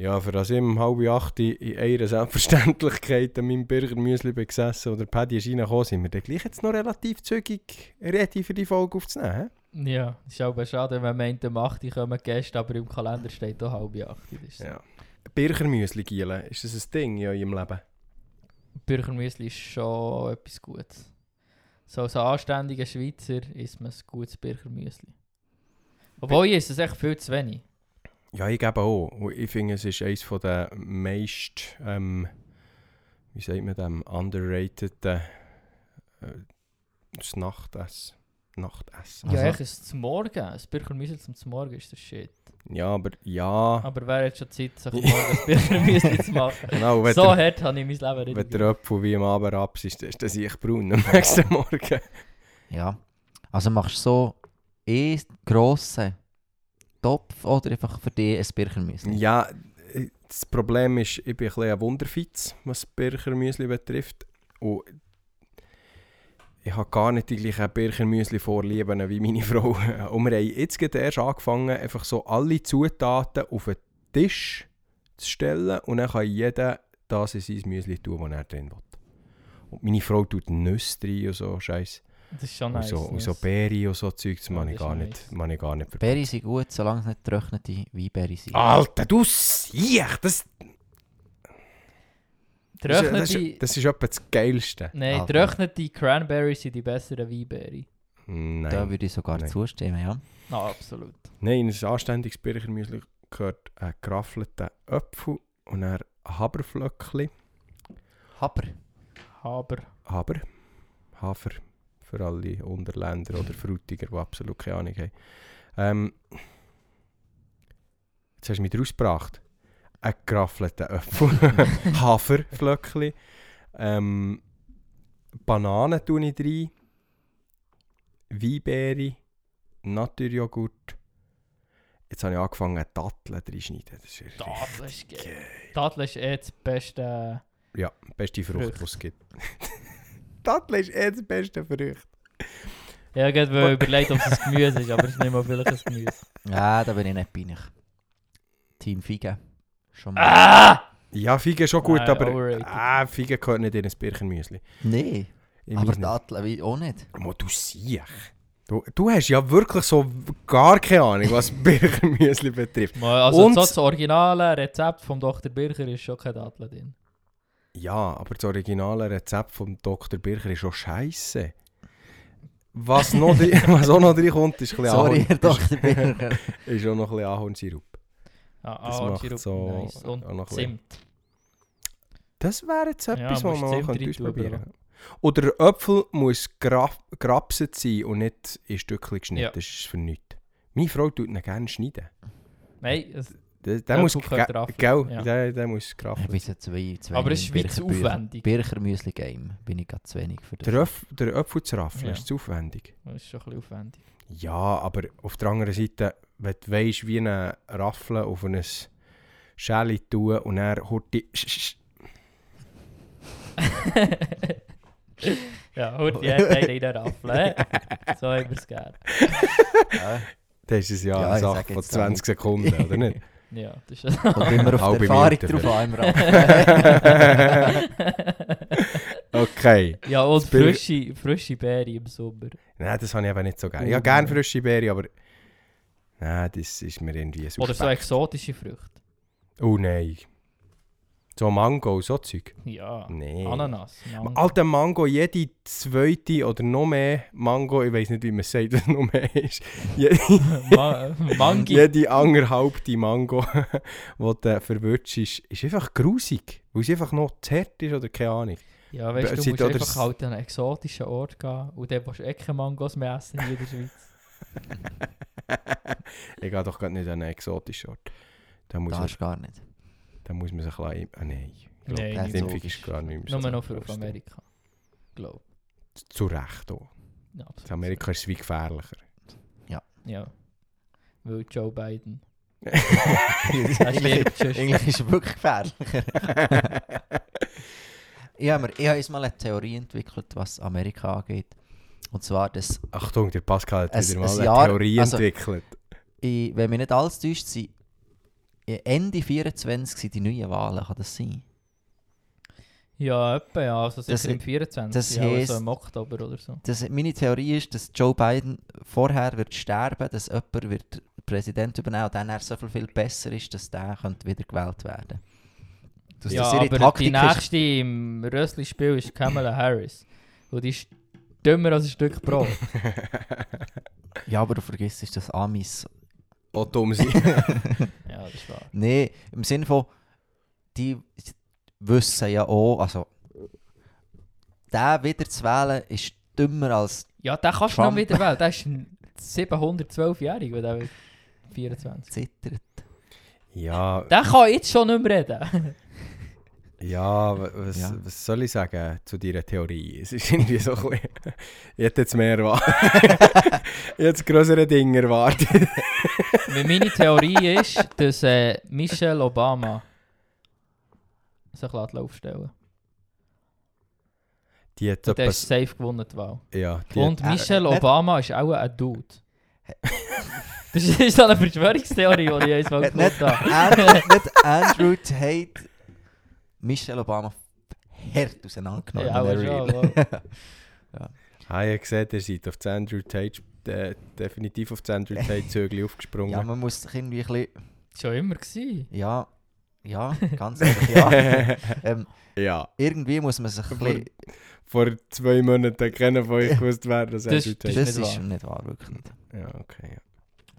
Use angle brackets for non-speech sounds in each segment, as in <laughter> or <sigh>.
Ja, für das ich um halb acht in einer Selbstverständlichkeit an meinem Burgermüsli bin gesessen oder Paddy ist reingekommen, sind wir dann gleich jetzt noch relativ zügig ready für die Folge aufzunehmen. hä? Ja, ist aber schade, wenn man meint, um 8 Uhr kommen Gäste, aber im Kalender steht auch halb 8 Uhr. Das ist Ja. Birchermüsli, Giele, ist das ein Ding ja, in ihrem Leben? Bürgermüsli ist schon etwas Gutes. So als anständiger Schweizer isst man ein gutes Bürgermüsli. Obwohl, ich esse es echt viel zu wenig. Ja, ich gebe auch. Ich finde, es ist eines der meist, ähm, wie sagt man dem, underrated äh, das Nachtessen. Nachtessen. Ja, Also- echt, es zum Morgen. Ein Bürgermüsli zum Morgen ist das Shit. Ja, aber ja. Aber wer hat schon Zeit, sich morgen ein Bürgermüsli zu machen? <laughs> Genau, so der, hart habe ich mein Leben nicht. wenn der Apfel wie am Abend ab ist, dann ist das ich braun am nächsten Morgen. Ja. Also machst du so eh grossen Topf oder einfach für dich ein Birchermüsli? Ja, äh, das Problem ist, ich bin ein bisschen ein Wunderfitz, was Birchermüsli betrifft. Und ich habe gar nicht die gleichen Birchermüsli-Vorlieben wie meine <laughs> Frau. Und wir haben jetzt gerade erst angefangen, einfach so alle Zutaten auf den Tisch zu stellen und dann kann jeder das in sein Müsli tun, was er drin will. Und meine Frau tut Nüsse rein und so Scheiß. Das ist schon Und nice. so, und so. Beeren und so Zeug, das Ja, das ich ist gar nicht, mag ich gar nicht Beeren sind gut, solange es nicht getrocknete Weinbeeren sind. Alter, du Siech! Das, das, ist, das, Trocknete, ist, das ist etwa das Geilste. nein, Alter. trocknete Cranberries sind die besseren Weinbeeren. Nein. Da würde ich sogar Nein. zustimmen, ja. Ah, absolut. Nein, in ein anständiges Birchermüsli gehört ein geraffelter Apfel und ein Haberflöckchen. Haber. Aber Haber. Hafer. Für alle Unterländer oder Frutiger, die absolut keine Ahnung haben. Ähm, jetzt hast du mich rausgebracht. Ein geraffelter Apfel. <laughs> <laughs> Haferflöckchen. Ähm, Bananen tue ich rein. Weinbeere. Naturjoghurt. Jetzt habe ich angefangen, Datteln reinschneiden. Das ist Datteln ist geil. Datteln ist eh das beste. Ja, beste Frucht, Frucht. die es gibt. <laughs> Datteln ist eh das beste Frucht. Ja, ich habe mir überlegt, ob es ein Gemüse ist, aber es ist nicht mal vielleicht ein Gemüse. Ja, da bin ich nicht peinlich. Team Fiege. Schon mal. Ah! Ja, Figen ist schon gut, Nein, aber overrated. ah, Figen gehört nicht in ein Birchenmüsli. Nee. In Aber Datteln wie auch nicht. Mo, du siehst. Du, du hast ja wirklich so gar keine Ahnung, was <laughs> Birchenmüsli betrifft. Mal, Also Und- so das originale Rezept vom Dr. Bircher ist schon kein Dattel drin. Ja, aber das originale Rezept vom Dr. Bircher ist schon scheiße. Was, noch dri- <laughs> was auch noch drin kommt, ist, ein bisschen Sorry, Ahorn- Herr Dr. Bircher. Ist auch noch ein bisschen Ahornsirup. Ja, ah, macht Sirup, so nice. Und auch Zimt. Das wäre jetzt Ja, etwas, was musst man tun, ausprobieren Oder der Apfel muss gra grapset sein und nicht in Stückchen geschnitten. Ja. Das ist für nichts. Meine Frau tut ihn gerne schneiden. Nein, es, Der, der muss, gell, ja. der, der muss Ich graffen. bin so zwei, zwei aber es ist wie zu aufwendig. Birchermüsli Game. Bin ich gerade zu wenig für das. Der, der Apfel zu raffeln Ja. ist zu aufwendig. Das ist schon ein bisschen aufwendig. Ja, aber auf der anderen Seite, wenn du weißt, wie eine Raffel auf ein Schäli tun und dann Horti. <laughs> ja, holt die Erde in den Raffel. hä? So haben wir es gerne. Ja. Das ist es ja, Ja, eine Sache von jetzt 20 Sekunden, oder nicht? <laughs> Ja, das ist Kommt immer auf die Erfahrung drauf an. <laughs> <laughs> okay. Ja, und frische, frische Beeren im Sommer. Nein, das habe ich eben nicht so gerne. Ich habe gerne nein. frische Beeren, aber. Nein, das ist mir irgendwie so. Oder so exotische Früchte. Oh nein. So Mango, so Zeug. Ja, Nee. Ananas. Mango. Alter Mango, jede zweite oder noch mehr Mango, ich weiß nicht, wie man es sagt, <laughs> was noch mehr ist. Jede, <laughs> Ma Mangi. jede anderthalbte Mango, <laughs> die du verwirrst, ist, ist einfach grusig. Weil sie einfach noch zu hart ist oder keine Ahnung. Ja, weißt du, du musst einfach halt an einen exotischen Ort gehen und dann willst du eh keine Mangos mehr essen hier in der Schweiz. ich gehe doch gerade nicht an einen exotischen Ort. Da muss, ist gar nicht. Da muss man sich ein bisschen... Ah nein. Nein, Ja, nicht Die. Impfung ist gar nicht mehr Nur noch für auf. Amerika. Glaub. Zu Recht auch. Ja, absolut. In Amerika ist es wie gefährlicher. Ja. Weil Joe Biden. <laughs> Eigentlich ist wirklich gefährlich. <laughs> ich habe ich jetzt mal eine Theorie entwickelt, was Amerika angeht. Und zwar, dass, Achtung, der Pascal hat Ein- wieder ein mal eine Jahr- Theorie also- entwickelt. ich, wenn wir nicht alles täuscht, sind Ende 24 sind die neuen Wahlen, kann das sein? Ja, etwa, ja. Also sicher Das- im 24. das ja, also heisst- im Oktober oder so. Das, meine Theorie ist, dass Joe Biden vorher wird sterben, dass jemand wird Präsident übernehmen und dann er so viel, viel besser ist, dass der könnte wieder gewählt werden. Dass ja, das ihre aber Taktik die nächste im Rössli-Spiel ist Kamala Harris. Und die ist dümmer als ein Stück Brot. <laughs> Ja, aber du vergisst, dass Amis Auch dumm sein. ja, das ist wahr. Nein, im Sinne von, die wissen ja auch, also, der wieder zu wählen ist dümmer als. Ja, den kannst du noch wieder wählen. Der ist ein 712-Jähriger, weil der wird 24. Zittert. ja, Der kann jetzt schon nicht mehr reden. Ja, wa- was, Ja. was soll ich sagen zu deiner Theorie? Es ist irgendwie so ein bisschen... <laughs> Ich hätte jetzt mehr erwartet. ich hätte jetzt <laughs> größere Dinge erwartet. <laughs> Meine Theorie ist, dass äh, Michelle Obama sich lässt aufstellen Die hat. Der ist safe gewonnen, die Wahl. Ja, die Und Äh, Michelle nicht- Obama ist auch ein Dude. das ist so eine Verschwörungstheorie, die ich jetzt mal Hat nicht, gefunden habe. Andrew, nicht Andrew Tate Michelle Obama hart auseinandergenommen. Ja, aber schon, wow. <laughs> Ah, ihr seht, ihr seid auf das Andrew Tate... Äh, definitiv auf das Andrew Tate Zögli <laughs> aufgesprungen. ja, man muss sich irgendwie ein bisschen. Schon immer gewesen. Ja, ja, ganz <laughs> ehrlich, ja. ähm, ja. irgendwie muss man sich ein bisschen. Vor zwei Monaten kennen von euch gewusst, wer das Das- Andrew das Tate Das nicht ist wahr. nicht wahr, wirklich nicht. Ja, okay. Ja.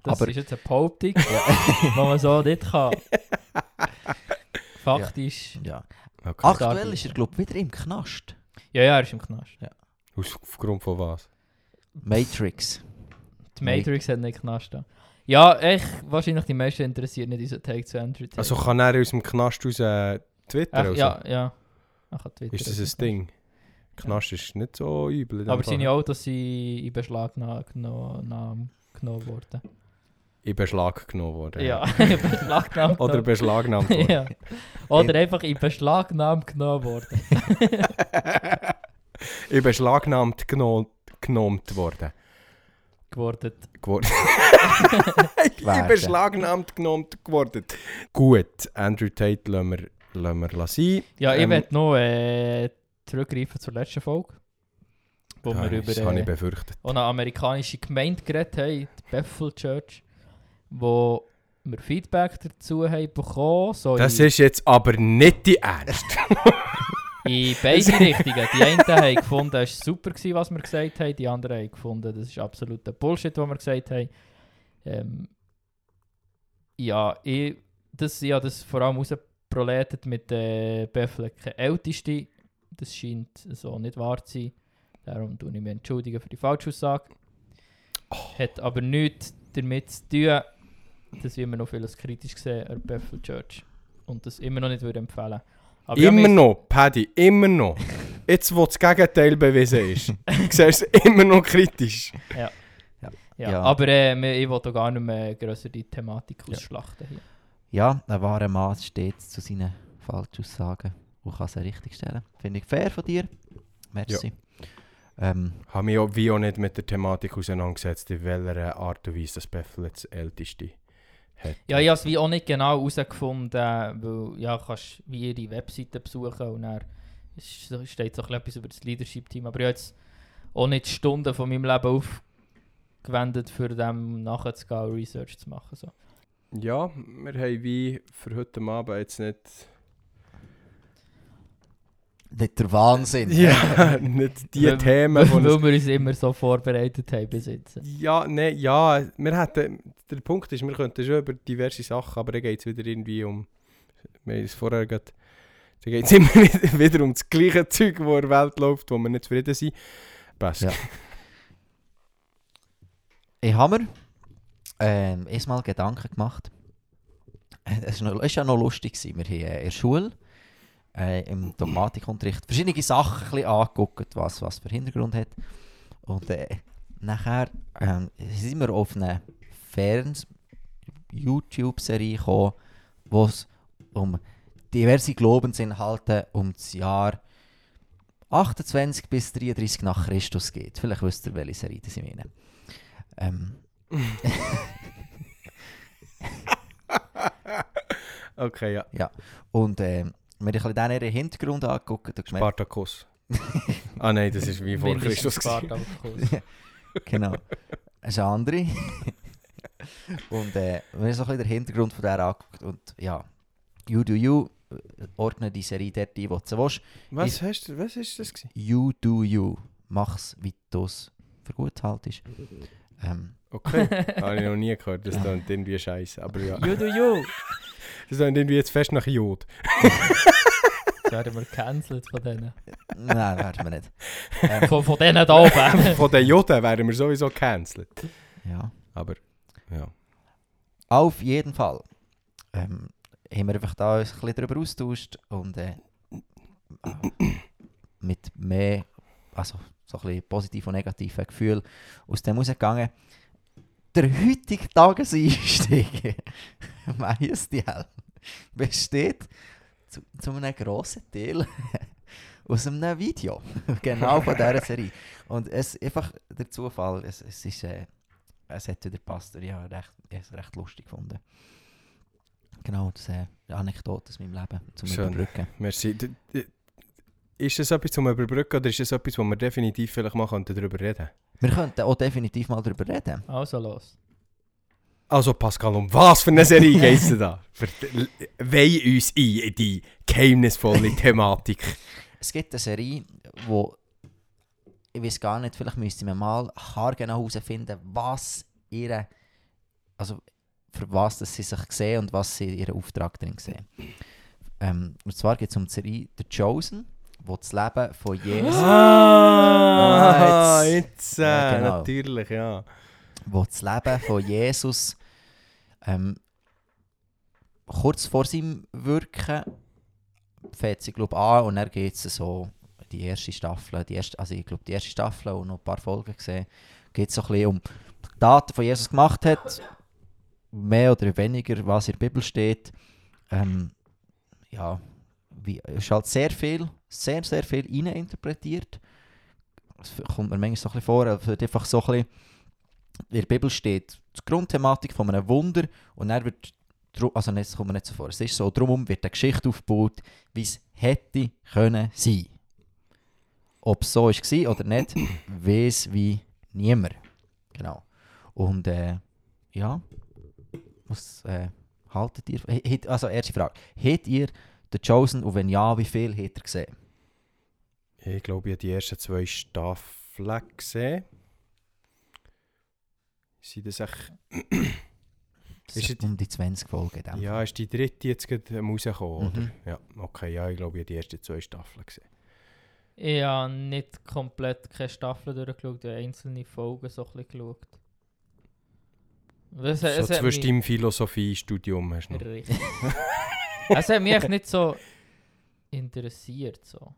Das Aber- ist jetzt eine Behauptung, die man so nicht kann. Faktisch. Ja. okay. Aktuell ist er, glaube ich, wieder im Knast. Ja, ja, er ist im Knast. Aus, aufgrund von was? Matrix. Die Matrix hat nicht Knast. da. Ja, echt, wahrscheinlich die meisten interessiert nicht unser Take zu Andrew Tate. Also kann er aus dem Knast raus äh, twittern? Ach, also? ja, ja. Kann Twitter Ist das aus ein Ding? Knast ist nicht so übel. in dem Aber Fall. seine Autos sind in Beschlag geno- geno- genommen genommen worden. In Beschlag genommen worden. Ja, <laughs> in Beschlag genommen. Oder beschlagnahmt worden. ja. Oder einfach in Beschlagnahme genommen worden. <laughs> in beschlagnahmt geno genommt worden. geworden. Geworden. <laughs> in beschlagnahmt genommen geworden. Gut, Andrew Tate lassen wir, lassen wir sein. Ja, ich Ähm, möchte noch äh, zurückgreifen zur letzten Folge. Wo Ja, wir über das habe ich äh, eine amerikanische Gemeinde geredet haben, die Bethel Church, wo wir Feedback dazu haben bekommen. So Das in, ist jetzt aber nicht die Ernst. <laughs> in beide Richtungen. Die einen haben gefunden, es war super, gewesen, was wir gesagt haben. Die anderen haben gefunden, das ist absoluter Bullshit, was wir gesagt haben. Ähm, ja, ich, das, ja, das vor allem rausproletet mit der Bethel keine älteste. Das scheint so nicht wahr zu sein. Darum tue ich mich entschuldigen für die Falschaussage. Hat aber nichts damit zu tun, dass ich immer noch vieles kritisch sehe an Bethel Church. Und das immer noch nicht würde empfehlen. Aber ja, immer wir- noch, Paddy, immer noch. Jetzt, wo das Gegenteil bewiesen ist, <laughs> siehst du es immer noch kritisch. Ja, Ja. aber äh, wir- ich wollte auch gar nicht mehr grösser die Thematik ausschlachten hier. Ja, ein wahrer Mann steht zu seinen Falschaussagen und kann sie richtig stellen. Finde ich fair von dir. Merci. Ähm, habe mich auch, wie auch nicht mit der Thematik auseinandergesetzt, in welcher Art und Weise das Beffel das älteste hat. Ja, ich habe es wie auch nicht genau herausgefunden, weil ja, kannst wie ihre Webseite besuchen und dann steht so ein bisschen etwas über das Leadership-Team. Aber ich habe jetzt auch nicht Stunden von meinem Leben aufgewendet, für dem nachzugehen und Research zu machen. So. Ja, wir haben wie für heute Abend jetzt nicht... nicht der Wahnsinn. Ja, <laughs> nicht die Weil- Themen, weil wir uns immer so vorbereitet haben bis jetzt. Ja, nein, ja, wir hätten... Der Punkt ist, wir könnten schon über diverse Sachen, aber dann geht es wieder irgendwie um... Wir haben es vorher gerade... Da geht es <laughs> immer wieder, um das gleiche Zeug, das in der Welt läuft, wo wir nicht zufrieden sind. Best. Ja. Ich habe mir ähm, erstmal Gedanken gemacht. Es war ja noch lustig. Wir haben äh, in der Schule äh, im Dogmatikunterricht verschiedene Sachen ein bisschen angeguckt, was, was für Hintergrund hat. Und äh, nachher ähm, sind wir auf eine Ferns-YouTube-Serie gekommen, wo es um diverse Glaubensinhalte um das Jahr 28 bis 33 nach Christus geht. Vielleicht wisst ihr, welche Serie das ich meine. Ähm, <laughs> Okay, ja. Und ähm, ein bisschen dann ihren Hintergrund angeguckt und gemerkt, Spartacus. ah nein, das ist wie vor Christus. gewesen. Spartacus. genau, das ist eine andere. und äh, wir haben so ein bisschen den Hintergrund von der angeguckt und ja, You Do You, äh, ordne die Serie dort ein, wo du willst. Was, hast du, was ist das? Gewesen? You Do You, mach's, wie du es für gut haltest. Ähm, Okay, <laughs> habe ich noch nie gehört. Das klingt irgendwie scheiße. Aber ja, do you. <laughs> das klingt irgendwie jetzt fest nach Jod. <laughs> Jetzt werden wir gecancelt von denen. nein, werden wir nicht. Ähm, Von, von denen da oben. Von den Joden wären wir sowieso gecancelt. ja. Aber ja. Auf jeden Fall ähm, haben wir einfach da uns ein bisschen darüber austauscht und äh, mit mehr, also so ein bisschen positiven und negativen Gefühlen aus dem rausgegangen. Der heutige Tageseinstieg, <laughs> Majestil, besteht zu, zu einem grossen Teil <laughs> aus einem Video, <laughs> genau von dieser Serie. Und es einfach der Zufall, es, es ist... Äh, es hat wieder gepasst. Ich habe recht, es recht lustig gefunden. Genau, das ist eine Anekdote aus meinem Leben zum Schön. Überbrücken. Merci. D- ist das etwas zum Überbrücken oder ist das etwas, wo wir definitiv vielleicht mal könnten darüber reden Wir könnten auch definitiv mal darüber reden. Also los. Also Pascal, um was für eine Serie <laughs> geht es da? Weih uns ein in die geheimnisvolle <laughs> Thematik. Es gibt eine Serie, wo ich weiß gar nicht, vielleicht müsste man mal haargenau herausfinden, was ihre, also für was dass sie sich sehen und was sie in ihrem Auftrag drin sehen. Ähm, und zwar geht es um die Serie The Chosen, wo das Leben von Jesus, Ah, Ah, jetzt, äh, Ja, genau. natürlich, ja. wo das Leben von Jesus ähm, kurz vor seinem Wirken fängt sie glaube an und dann geht es so die erste Staffel, die erste, also ich glaube die erste Staffel und noch ein paar Folgen gesehen, geht es so ein bisschen um die Taten, die Jesus gemacht hat, mehr oder weniger, was in der Bibel steht. Ähm, ja, wie, es ist halt sehr viel, sehr, sehr viel reininterpretiert. Es kommt mir manchmal so ein bisschen vor, würde einfach so ein bisschen in der Bibel steht die Grundthematik von einem Wunder und dann wird, also das kommt mir nicht so vor, es ist so, darum wird eine Geschichte aufgebaut, wie es hätte können sein. Ob es so war oder nicht, <clears throat> weiß wie niemand. Genau. Und äh, ja, was äh, haltet ihr? Also erste Frage, habt ihr The Chosen und wenn ja, wie viel habt ihr gesehen? Ich glaube, ich habe die ersten zwei Staffeln gesehen. Sind das echt... <clears throat> Das Ist es- um die 20 Folgen. dem Ja, ist die dritte jetzt gerade rausgekommen, oder? Mhm. Ja, okay, ja, ich glaube, ich habe die ersten zwei Staffeln gesehen. Ich habe nicht komplett keine Staffel durchgeschaut, ich habe einzelne Folgen so ein bisschen geschaut. Es, so es zwischen deinem Philosophiestudium hast du noch. Richtig. <laughs> es hat mich echt nicht so interessiert. So.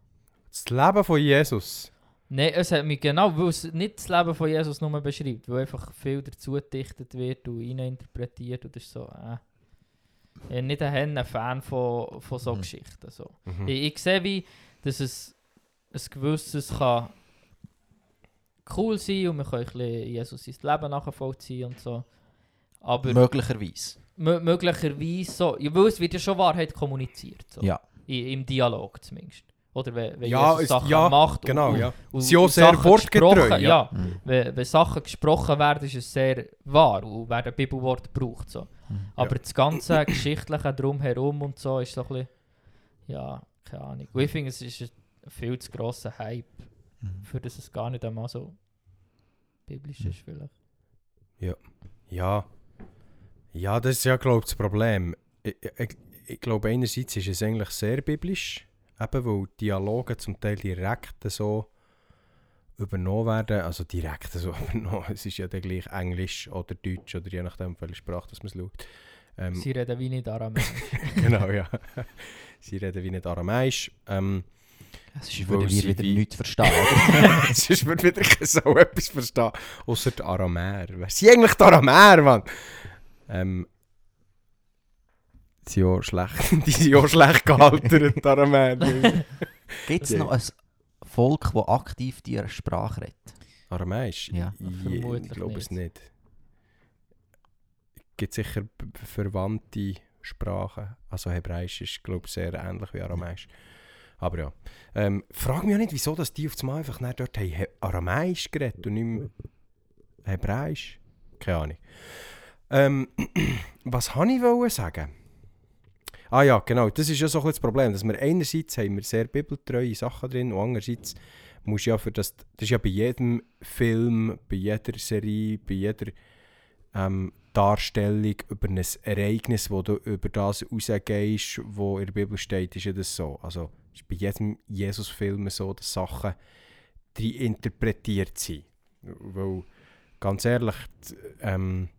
Das Leben von Jesus. Nein, es hat mich genau, weil es nicht das Leben von Jesus nur beschreibt, weil einfach viel dazu gedichtet wird und interpretiert und das ist so, äh. Ich bin nicht ein Fan von, von so Mhm. Geschichten. So. Mhm. Ich, ich sehe wie, dass es ein gewisses kann cool sein und man kann ein bisschen Jesus sein Leben nachvollziehen und so. Aber Möglicherweise. mö- möglicherweise so, ja, weil es wird ja schon Wahrheit kommuniziert. So. Ja. I, Im Dialog zumindest. Oder wenn, wenn Ja, Jesus es- Sachen ja, macht. Genau, und, ja. Und, Sie auch und sehr Sachen wortgetreu, ja. Ja, Mhm. wenn, wenn Sachen gesprochen werden, ist es sehr wahr und werden Bibelworte gebraucht. So. Mhm. Aber das ganze <clears throat> Geschichtliche drumherum und so ist so ein bisschen, ja, keine Ahnung. Und ich finde, es ist ein viel zu grosser Hype, Mhm. für das es gar nicht einmal so biblisch Mhm. ist vielleicht. Ja. Ja, das ist ja, glaube ich, das Problem. Ich, ich, ich glaube, einerseits ist es eigentlich sehr biblisch, eben weil Dialoge zum Teil direkt so übernommen werden. Also direkt so <laughs> übernommen. Es ist ja dann gleich Englisch oder Deutsch oder je nachdem, welche Sprache das man es schaut. Ähm, Sie reden wie nicht Aramäisch. <laughs> genau, ja. Sie reden wie nicht Aramäisch. Ähm, Es Weil würde sie wir wieder wie- nichts verstehen. Sonst würde wieder so etwas verstehen. <laughs> Außer die Aramäer. Wer sind eigentlich die Aramäer, Mann? Ähm. <laughs> Die sind ja schlecht, die sind ja schlecht gehalten, die Aramäer. Gibt es Ja. noch ein Volk, das aktiv diese Sprache redet? Aramäisch? Ja. Ich, Vermutlich ich glaube es nicht. nicht. Es gibt sicher Verwandte, Sprachen. Also Hebräisch ist, glaube ich, sehr ähnlich wie Aramäisch. Aber ja. Ähm, frag mich auch nicht, wieso dass die auf einmal einfach nicht dort haben He- Aramäisch geredet und nicht mehr Hebräisch. Keine Ahnung. Ähm, <clears throat> was wollte ich sagen? Ah ja, genau. Das ist ja so ein das Problem, dass wir einerseits haben wir sehr bibeltreue Sachen drin und andererseits musst du ja für das, das ist ja bei jedem Film, bei jeder Serie, bei jeder ähm, Darstellung über ein Ereignis, wo du über das rausgehst, wo in der Bibel steht, ist ja das so. Also ist bei jedem Jesus-Film so, dass Sachen drin interpretiert sind. Weil, ganz ehrlich, d- ähm,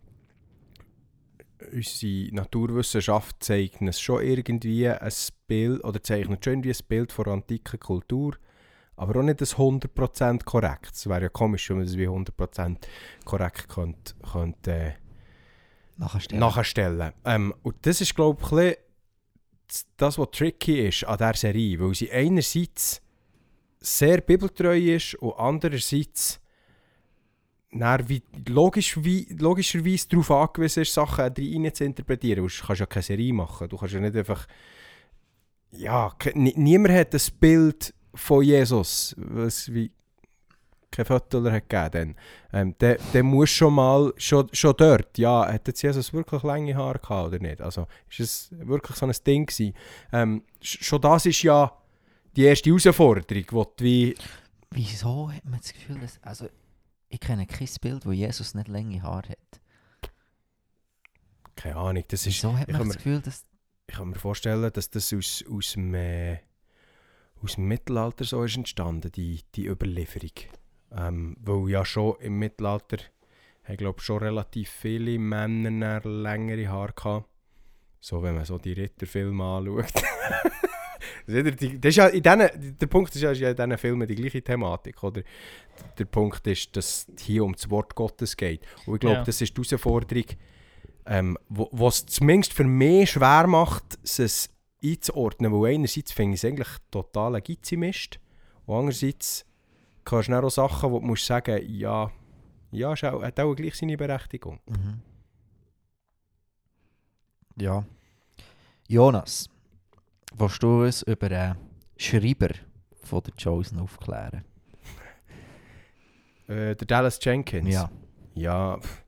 unsere Naturwissenschaft uns schon irgendwie ein Bild, oder zeichnet schon irgendwie ein Bild von der antiken Kultur, aber auch nicht das 100% korrekt. Es wäre ja komisch, wenn man das wie 100% korrekt könnte, könnte äh, Nachstellen. nachstellen. Ähm, und das ist, glaube ich, ein das, was tricky ist an dieser Serie, weil sie einerseits sehr bibeltreu ist und andererseits wie, logisch, wie, logischerweise darauf angewiesen ist, Sachen rein zu interpretieren. Du kannst ja keine Serie machen. Du kannst ja nicht einfach... Ja, niemand hat das Bild von Jesus, was wie kein Foto hat gegeben dann. Ähm, der, der muss schon mal, schon, schon dort, ja, hat jetzt Jesus wirklich lange Haare gehabt oder nicht? Also, ist es wirklich so ein Ding gewesen? Ähm, sch- schon das ist ja die erste Herausforderung, du wie... Wieso hat man das Gefühl, dass... Also, ich kenne kein Bild, wo Jesus nicht lange Haare hat. Keine Ahnung, das ist... Wieso hat ich man kann das mir- Gefühl, dass... Ich kann mir vorstellen, dass das aus, aus, dem, äh, aus dem Mittelalter so ist entstanden, die, die Überlieferung. Ähm, weil ja schon im Mittelalter, ich glaube schon relativ viele Männer längere Haare gehabt. So, wenn man so die Ritterfilme anschaut. <laughs> Das ist ja in diesen, der Punkt ist ja, ist ja in diesen Filmen die gleiche Thematik, oder? Der Punkt ist, dass es hier um das Wort Gottes geht. Und ich glaube, Ja. das ist die Herausforderung, ähm, was es zumindest für mich schwer macht, es einzuordnen, weil einerseits finde ich es eigentlich total ein Gizimist und andererseits kannst du auch Sachen, wo du musst sagen, ja, ja, ist auch, hat auch gleich seine Berechtigung. Mhm. Ja. Jonas, willst du uns über einen Schreiber von der Chosen aufklären? Äh, der Dallas Jenkins. Ja. Ja, pff,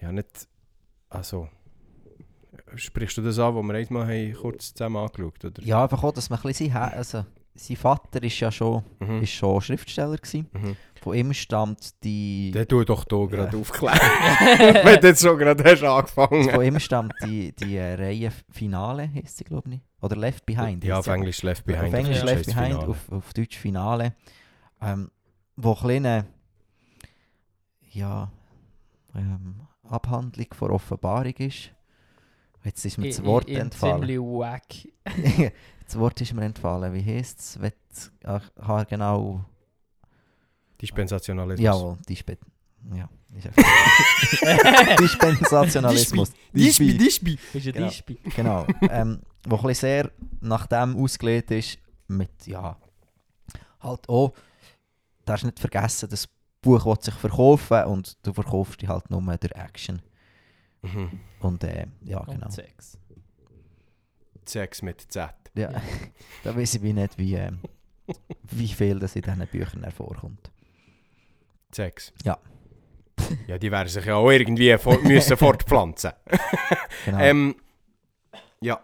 ja nicht, also, sprichst du das an, wo wir einmal haben, kurz zusammen angeschaut, oder? Ja, einfach auch, dass man ein bisschen... sein- Also, sein Vater ist ja schon, Mhm. ist schon Schriftsteller gewesen. Mhm. Von ihm stammt die... Der tu doch hier gerade Ja. aufklären. <laughs> Wenn du jetzt schon gerade hast angefangen. Von ihm stammt die, die äh, Reihe Finale, heisst sie, glaube ich. Oder Left Behind. Ja, auf. Englisch Left Behind. Auf Englisch Left Behind, auf, auf Deutsch Finale. Ähm, wo ein kleine ja, ähm, Abhandlung von Offenbarung ist. Jetzt ist mir das Wort entfallen. Ziemlich wack. <laughs> das Wort ist mir entfallen. Wie heisst es? Ah, genau. Dispensationalismus. Jawohl, Dispe ja, <laughs> Dispensationalismus. Dispi, Dispi. Ist ein Genau. Dispi. Genau. ähm, wo ein bisschen sehr nach dem ausgelegt ist, mit, ja, halt auch, darfst nicht vergessen, das Buch will sich verkaufen und du verkaufst die halt nur durch Action. Mhm. Und äh, ja, genau. Und Sex. Sex mit Z. Ja, <laughs> da weiß ich nicht, wie, ähm, wie viel das in diesen Büchern hervorkommt. Sex. Ja. Ja, die werden sich ja auch irgendwie fort, <laughs> müssen fortpflanzen. Genau. Ähm, ja.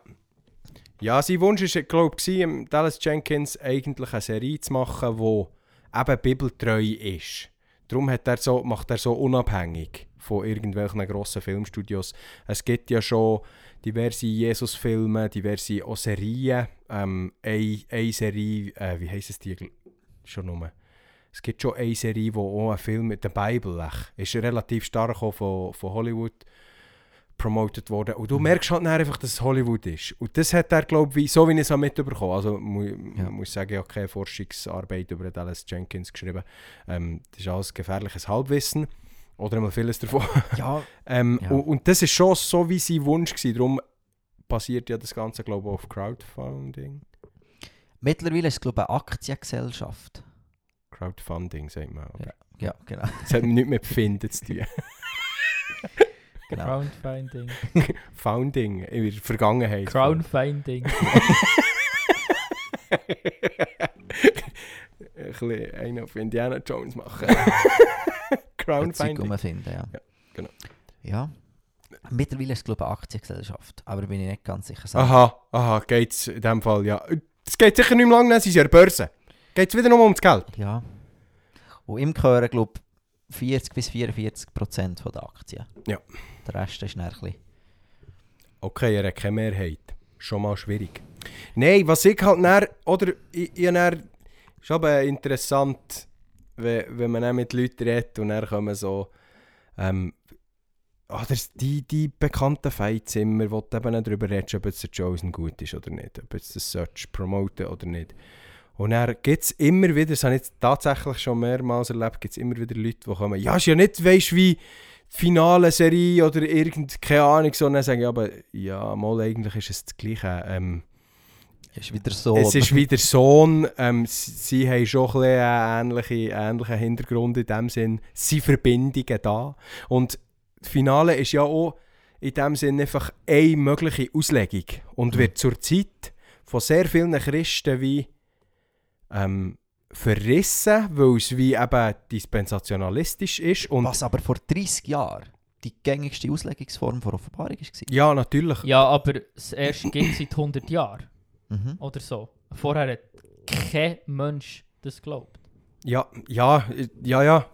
Ja, sein Wunsch war, glaube ich, im Dallas Jenkins eigentlich eine Serie zu machen, die eben bibeltreu ist. Darum hat er so, macht er so unabhängig von irgendwelchen grossen Filmstudios. Es gibt ja schon diverse Jesus-Filme, diverse auch Serien. Ähm, eine, eine Serie, äh, wie heisst es die schon nur? Es gibt schon eine Serie, wo auch ein Film mit der Bibel ist relativ stark von, von Hollywood promoted worden. Und du merkst halt einfach, dass es Hollywood ist. Und das hat er, glaube ich, so wie ich es auch mitbekommen Also mu Ja. muss sagen, ich habe keine Forschungsarbeit über Dallas Jenkins geschrieben. Ähm, das ist alles gefährliches Halbwissen. Oder einmal vieles davon. <laughs> ja, <laughs> ähm, Ja. und, und das ist schon so wie sein Wunsch gewesen. Darum basiert ja das Ganze, glaube ich, auf Crowdfunding. mittlerweile ist es, glaube ich, eine Aktiengesellschaft. Crowdfunding, sagt man. aber Ja, genau. Das hat nichts mit Befinden zu tun. <laughs> Genau. Crowdfinding. <laughs> Founding in der Vergangenheit. Crowdfinding. <laughs> Ein bisschen einen auf Indiana Jones machen. <laughs> Zeug Crowdfunding. finden, ja. Ja, genau. Ja. Mittlerweile ist es, glaube ich, eine Aktiengesellschaft. Aber bin ich nicht ganz sicher. Aha, aha, geht's in dem Fall, ja. Es geht sicher nicht mehr lange, sie sind ja an der Börse. Geht's wieder nur ums Geld? Ja. Und ihm gehören, glaube ich, 40 bis 44 Prozent der Aktien. Ja. Der Rest ist ein. Okay, er hat keine Mehrheit. Schon mal schwierig. Nein, was ich halt näher, oder ich, ich näher, ist aber interessant, wenn, wenn man mit Leuten redet und dann kommen so, ähm, oder die, die bekannten Fights immer, wo du eben darüber redest, ob jetzt der Chosen gut ist oder nicht, ob jetzt das Search promoten oder nicht. Und dann gibt es immer wieder, das habe ich jetzt tatsächlich schon mehrmals erlebt, gibt es immer wieder Leute, die kommen, ja, ist ja nicht, weißt wie die finale Serie oder irgend, keine Ahnung, so, und dann sagen ja, aber ja, mal eigentlich ist es das Gleiche. Ähm, Ist wieder so... es ist wieder Sohn, ähm, sie, sie haben schon ein einen ähnlichen, ähnlichen Hintergrund in dem Sinn, sie Verbindungen da. Und das Finale ist ja auch in dem Sinn einfach eine mögliche Auslegung und Mhm. wird zurzeit von sehr vielen Christen wie ähm, verrissen, weil es wie eben dispensationalistisch ist. Und Was aber vor 30 Jahren die gängigste Auslegungsform der Offenbarung war. ja, natürlich. Ja, aber das erste gibt es seit 100 Jahren Mhm. oder so. Vorher hat kein Mensch das geglaubt. Ja, ja, ja, ja.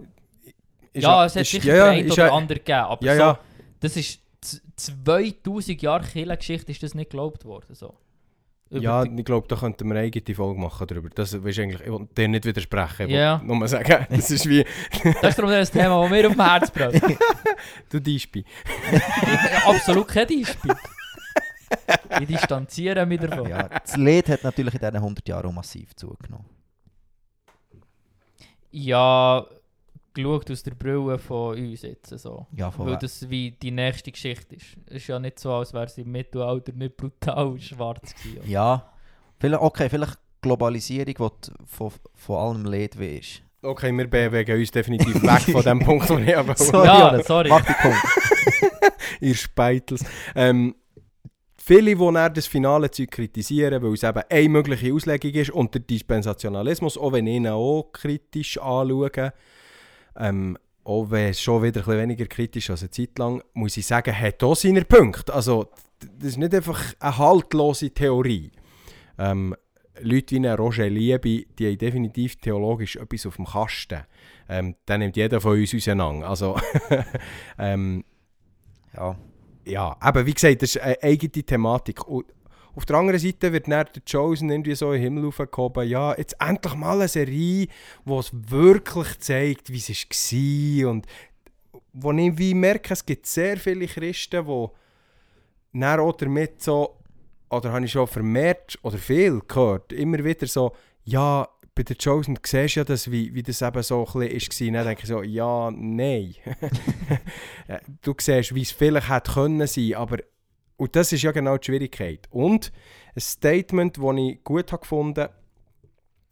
Ist ja, es hat ist- sicher ja, ja, oder ja- anderen gegeben, aber Ja, so, ja. das ist z- 2000 Jahre Kirchengeschichte ist das nicht geglaubt worden. So. Über Ja, die- ich glaube, da könnten wir eine eigene Folge machen darüber. Das ist eigentlich, ich will dir nicht widersprechen. Ich Ja. nur mal sagen, <laughs> das ist wie, das ist darum das Thema, das mir auf dem Herz brennt. <laughs> du Dispi. <laughs> Absolut kein Beispiel. Ich distanziere mich davon. Ja, das Lied hat natürlich in diesen 100 Jahren auch massiv zugenommen. Ja, geschaut aus der Brille von uns jetzt. So. Ja, von Weil we- das wie die nächste Geschichte ist. Es ist ja nicht so, als wäre sie im Mittelalter nicht brutal schwarz gewesen. Ja, vielleicht, okay, vielleicht Globalisierung, die von, von allem Lied weisst. Okay, wir bewegen uns definitiv weg von dem Punkt, wo ich aber Sorry, Ja, sorry. Mach die Punkt. <laughs> ihr Speitels. Ähm, viele, die dann das finale Zeug kritisieren, weil es eben eine mögliche Auslegung ist und der Dispensationalismus, auch wenn ich ihn auch kritisch anschaue, ähm, auch wenn es schon wieder ein bisschen weniger kritisch als eine Zeit lang, muss ich sagen, hat auch seine Punkte. Also, das ist nicht einfach eine haltlose Theorie. Ähm, Leute wie Roger Liebe, die haben definitiv theologisch etwas auf dem Kasten. Ähm, dann nimmt jeder von uns auseinander. Also, <laughs> ähm, Ja, ja, aber wie gesagt, das ist eine eigene Thematik. Und auf der anderen Seite wird dann der Chosen irgendwie so in den Himmel aufgehoben, ja, jetzt endlich mal eine Serie, die es wirklich zeigt, wie es war. Und wo ich wie merke, es gibt sehr viele Christen, die dann auch damit so, oder habe ich schon vermehrt oder viel gehört, immer wieder so, ja, bei der Chosen du siehst ja, das, wie, wie das eben so ein bisschen war. Dann denke ich so, ja, nein. <laughs> Du siehst, wie es vielleicht hätte können sein, aber und das ist ja genau die Schwierigkeit. Und ein Statement, das ich gut habe gefunden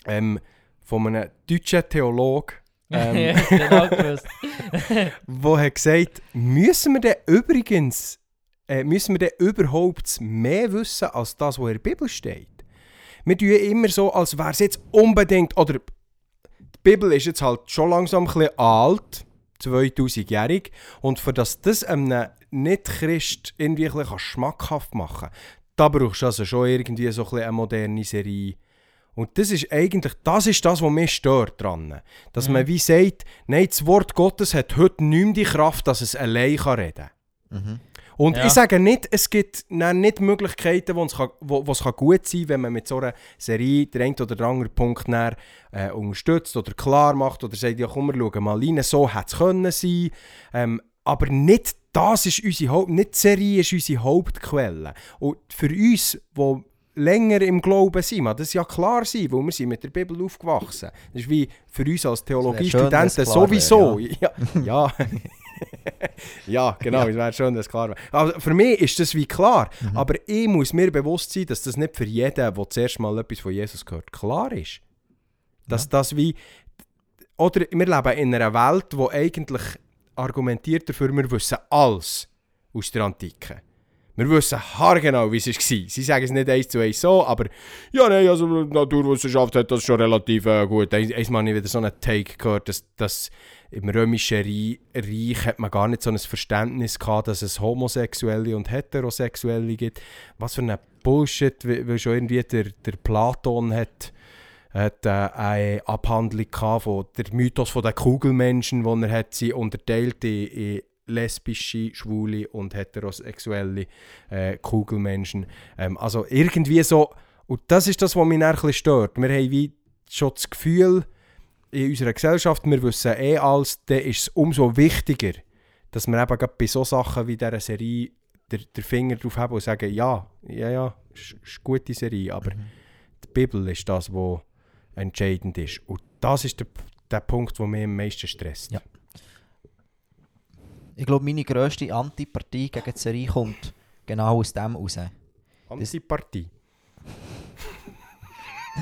ähm, von einem deutschen Theologen, <laughs> ähm, genau <laughs> wo hat gesagt, müssen wir denn übrigens, äh, müssen wir denn überhaupt mehr wissen als das, was in der Bibel steht? Wir tun immer so, als wäre es jetzt unbedingt, oder die Bibel ist jetzt halt schon langsam ein bisschen alt, 2000-jährig, und für das das einem Nicht-Christ irgendwie ein bisschen schmackhaft machen kann, da brauchst du also schon irgendwie so ein bisschen eine moderne Serie. Und das ist eigentlich, das ist das, was mich stört dran. Dass Mhm. man wie sagt, nein, das Wort Gottes hat heute nicht mehr die Kraft, dass es allein kann reden kann. mhm. Und Ja. ich sage nicht, es gibt nicht Möglichkeiten, wo es, kann, wo, wo es kann gut sein kann, wenn man mit so einer Serie den einen oder den anderen Punkt dann, äh, unterstützt oder klar macht oder sagt, ja komm, wir schauen mal rein, so hätte es können sein. Ähm, aber nicht das ist unsere Haupt, nicht die Serie ist unsere Hauptquelle. Und für uns, die länger im Glauben sind, mag das ja klar sein, weil wir sind mit der Bibel aufgewachsen. Das ist wie für uns als Theologiestudenten sowieso. wäre, ja. <laughs> ja. ja, genau, Ja. es wäre schön, dass es klar wäre. Also für mich ist das wie klar, Mhm. aber ich muss mir bewusst sein, dass das nicht für jeden, der zuerst mal etwas von Jesus gehört, klar ist. Dass das wie... Oder wir leben in einer Welt, wo eigentlich argumentiert dafür, wir wissen alles. aus der Antike. Wir wissen haargenau, wie es war. Sie sagen es nicht eins zu eins so, aber ja, nein, also Naturwissenschaft hat das schon relativ äh, gut. Einmal habe ich wieder so einen Take gehört, dass, dass im römischen Reich, Reich hat man gar nicht so ein Verständnis gehabt, dass es Homosexuelle und Heterosexuelle gibt. Was für ein Bullshit, weil schon irgendwie der, der Platon hat hat äh, eine Abhandlung gehabt von der Mythos von den Kugelmenschen, wo er hat sie unterteilt in, in lesbische, schwule und heterosexuelle äh, Kugelmenschen. Ähm, also irgendwie so, und das ist das, was mich ein bisschen stört. Wir haben wie schon das Gefühl in unserer Gesellschaft, wir wissen eh alles, dann ist es umso wichtiger, dass wir eben bei so Sachen wie dieser Serie den, den Finger drauf haben und sagen, ja, ja, ja, ist, ist eine gute Serie, aber mhm. die Bibel ist das, was entscheidend ist. Und das ist der, der Punkt, der mich am meisten stresst. Ja. Ich glaube, meine grösste Antipartie gegen die Serie kommt genau aus dem raus. Antipartie?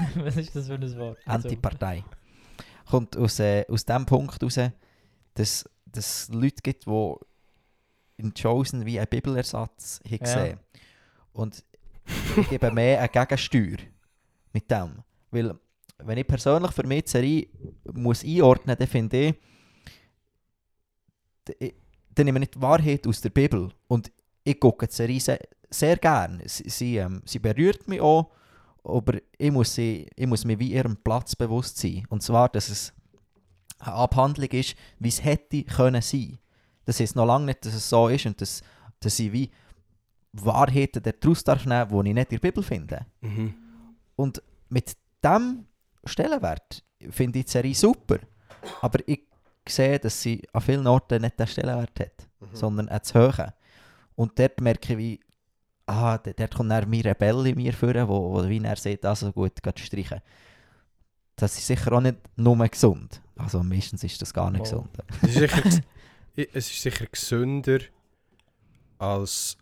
<laughs> Was ist das für ein Wort? Antipartei. Kommt aus, äh, aus dem Punkt raus, dass es Leute gibt, die in Chosen wie einen Bibelersatz haben gesehen ja. Und ich gebe mehr eine Gegensteuer mit dem. Weil, wenn ich persönlich für mich die Serie muss einordnen muss, dann finde ich, dann nehme ich die Wahrheit aus der Bibel. Und ich gucke die Serie sehr, sehr gerne. Sie, sie, ähm, sie, berührt mich auch, aber ich muss, sie, ich muss mir wie ihrem Platz bewusst sein. Und zwar, dass es eine Abhandlung ist, wie es hätte können sein. Das heißt noch lange nicht, dass es so ist und dass, dass ich wie Wahrheiten daraus darf nehmen, die ich nicht in der Bibel finde. Mhm. Und mit diesem Stellenwert finde ich die Serie super. Aber ich gesehen, dass sie an vielen Orten nicht den Stellenwert hat, mhm. sondern auch zu hoch. Und dort merke ich, wie, ah, dort kommt dann mein Rebell in mir vor, wo, wo wie er sieht, also gut, geht streichen. Das ist sicher auch nicht nur gesund. Also meistens ist das gar nicht oh. gesund. es, ist sicher, <laughs> es ist sicher gesünder, als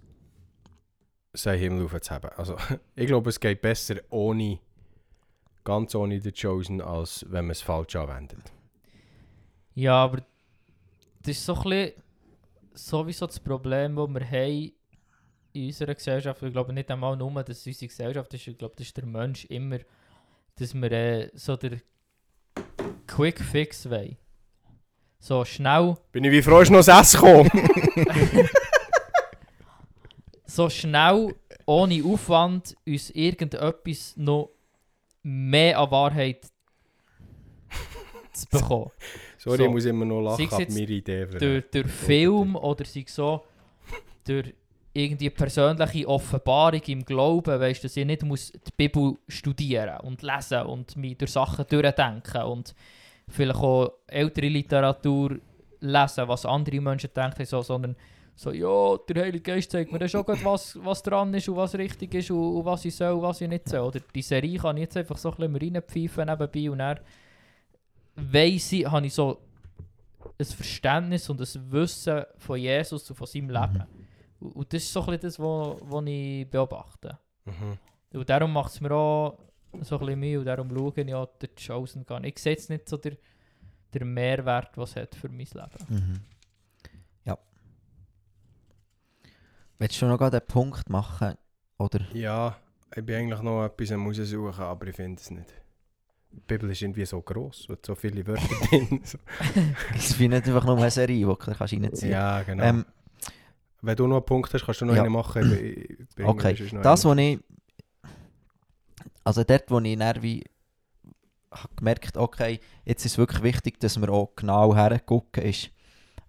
seinen Himmel aufzuheben. Also, <laughs> ich glaube, es geht besser ohne, ganz ohne den Chosen, als wenn man es falsch anwendet. Ja, aber das ist so ein bisschen sowieso das Problem, das wir haben in unserer Gesellschaft. Ich glaube nicht einmal nur, dass unsere Gesellschaft ist, ich glaube, das ist der Mensch immer, dass wir äh, so der Quick Fix wollen. So schnell. Bin ich wie froh, ist noch das gekommen? so <laughs> schnell, ohne Aufwand, uns irgendetwas noch mehr an Wahrheit zu bekommen. <laughs> Sorry, so, ich muss immer noch lachen, ab mir Idee. Durch, durch Film oder sei so durch irgendwie persönliche Offenbarung im Glauben, weißt, dass ich nicht muss die Bibel studieren und lesen und mich durch Sachen durchdenken und vielleicht auch ältere Literatur lesen, was andere Menschen denken, so, sondern so, ja, der Heilige Geist zeigt mir dann schon was, was dran ist und was richtig ist und, und was ich soll und was ich nicht soll. Oder die Serie kann ich jetzt einfach so ein bisschen reinpfeifen nebenbei und dann weiss ich, habe ich so ein Verständnis und ein Wissen von Jesus und von seinem. Leben. Mhm. Und, das ist so ein das, was ich beobachte. Mhm. Und darum macht es mir auch so ein bisschen Mühe und darum schaue ich auch die Chosen gehen. Ich sehe jetzt nicht so der, der Mehrwert, was es hat für mein Leben. Mhm. Willst du noch einen Punkt machen? Oder? Ja, ich bin eigentlich noch etwas am raussuchen, aber ich finde es nicht. Die Bibel ist irgendwie so gross und so viele Wörter <laughs> drin. So. es ist nicht einfach nur eine Serie, die du kannst reinziehen Ja, genau. Ähm, Wenn du noch einen Punkt hast, kannst du noch ja. eine machen. okay, das, was ich... Also dort, wo ich wie habe gemerkt, okay, jetzt ist es wirklich wichtig, dass wir auch genau hergucken, ist,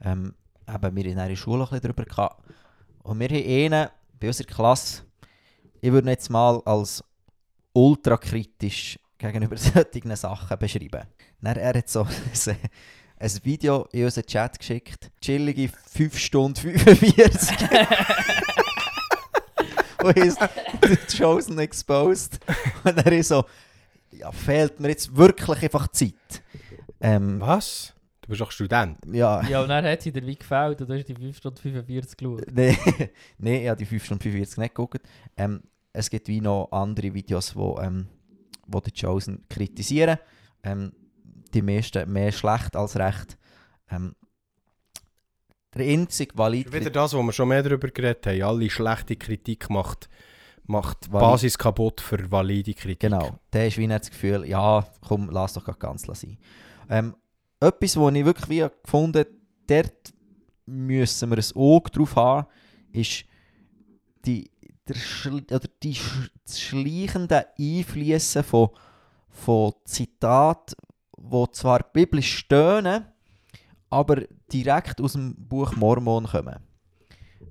ähm, eben, wir in der Schule ein bisschen darüber gehabt. Und wir haben einen bei unserer Klasse, ich würde ihn jetzt mal als ultrakritisch gegenüber <laughs> solchen Sachen beschreiben. Dann, er hat so <laughs> ein, Video in unseren Chat geschickt. Chillige 5 Stunden 45. <laughs> Und ist The Chosen Exposed. Und er ist so, ja, fehlt mir jetzt wirklich einfach Zeit. Ähm, Was? Du bist doch Student. Ja. Ja, und dann hat sie dir wie gefällt und du hast die 5 Stunden 45 geschaut. Nein, <laughs> nee, ich habe die 5 Stunden 45 nicht geguckt. Ähm, es gibt wie noch andere Videos, wo ähm, die die Chosen kritisieren. Ähm, die meisten mehr schlecht als recht. Ähm, der einzige valide Wieder das, wo wir schon mehr darüber geredet haben. Alle schlechte Kritik macht, macht die Basis kaputt für valide Kritik. Genau, der ist wie nicht das Gefühl, ja, komm, lass doch ganz sein. Ähm, etwas, was ich wirklich wie gefunden habe, dort müssen wir ein Auge drauf haben, ist die, der Schl oder die das schleichende Einfließen von, von Zitaten, die zwar biblisch stehen, aber direkt aus dem Buch Mormon kommen.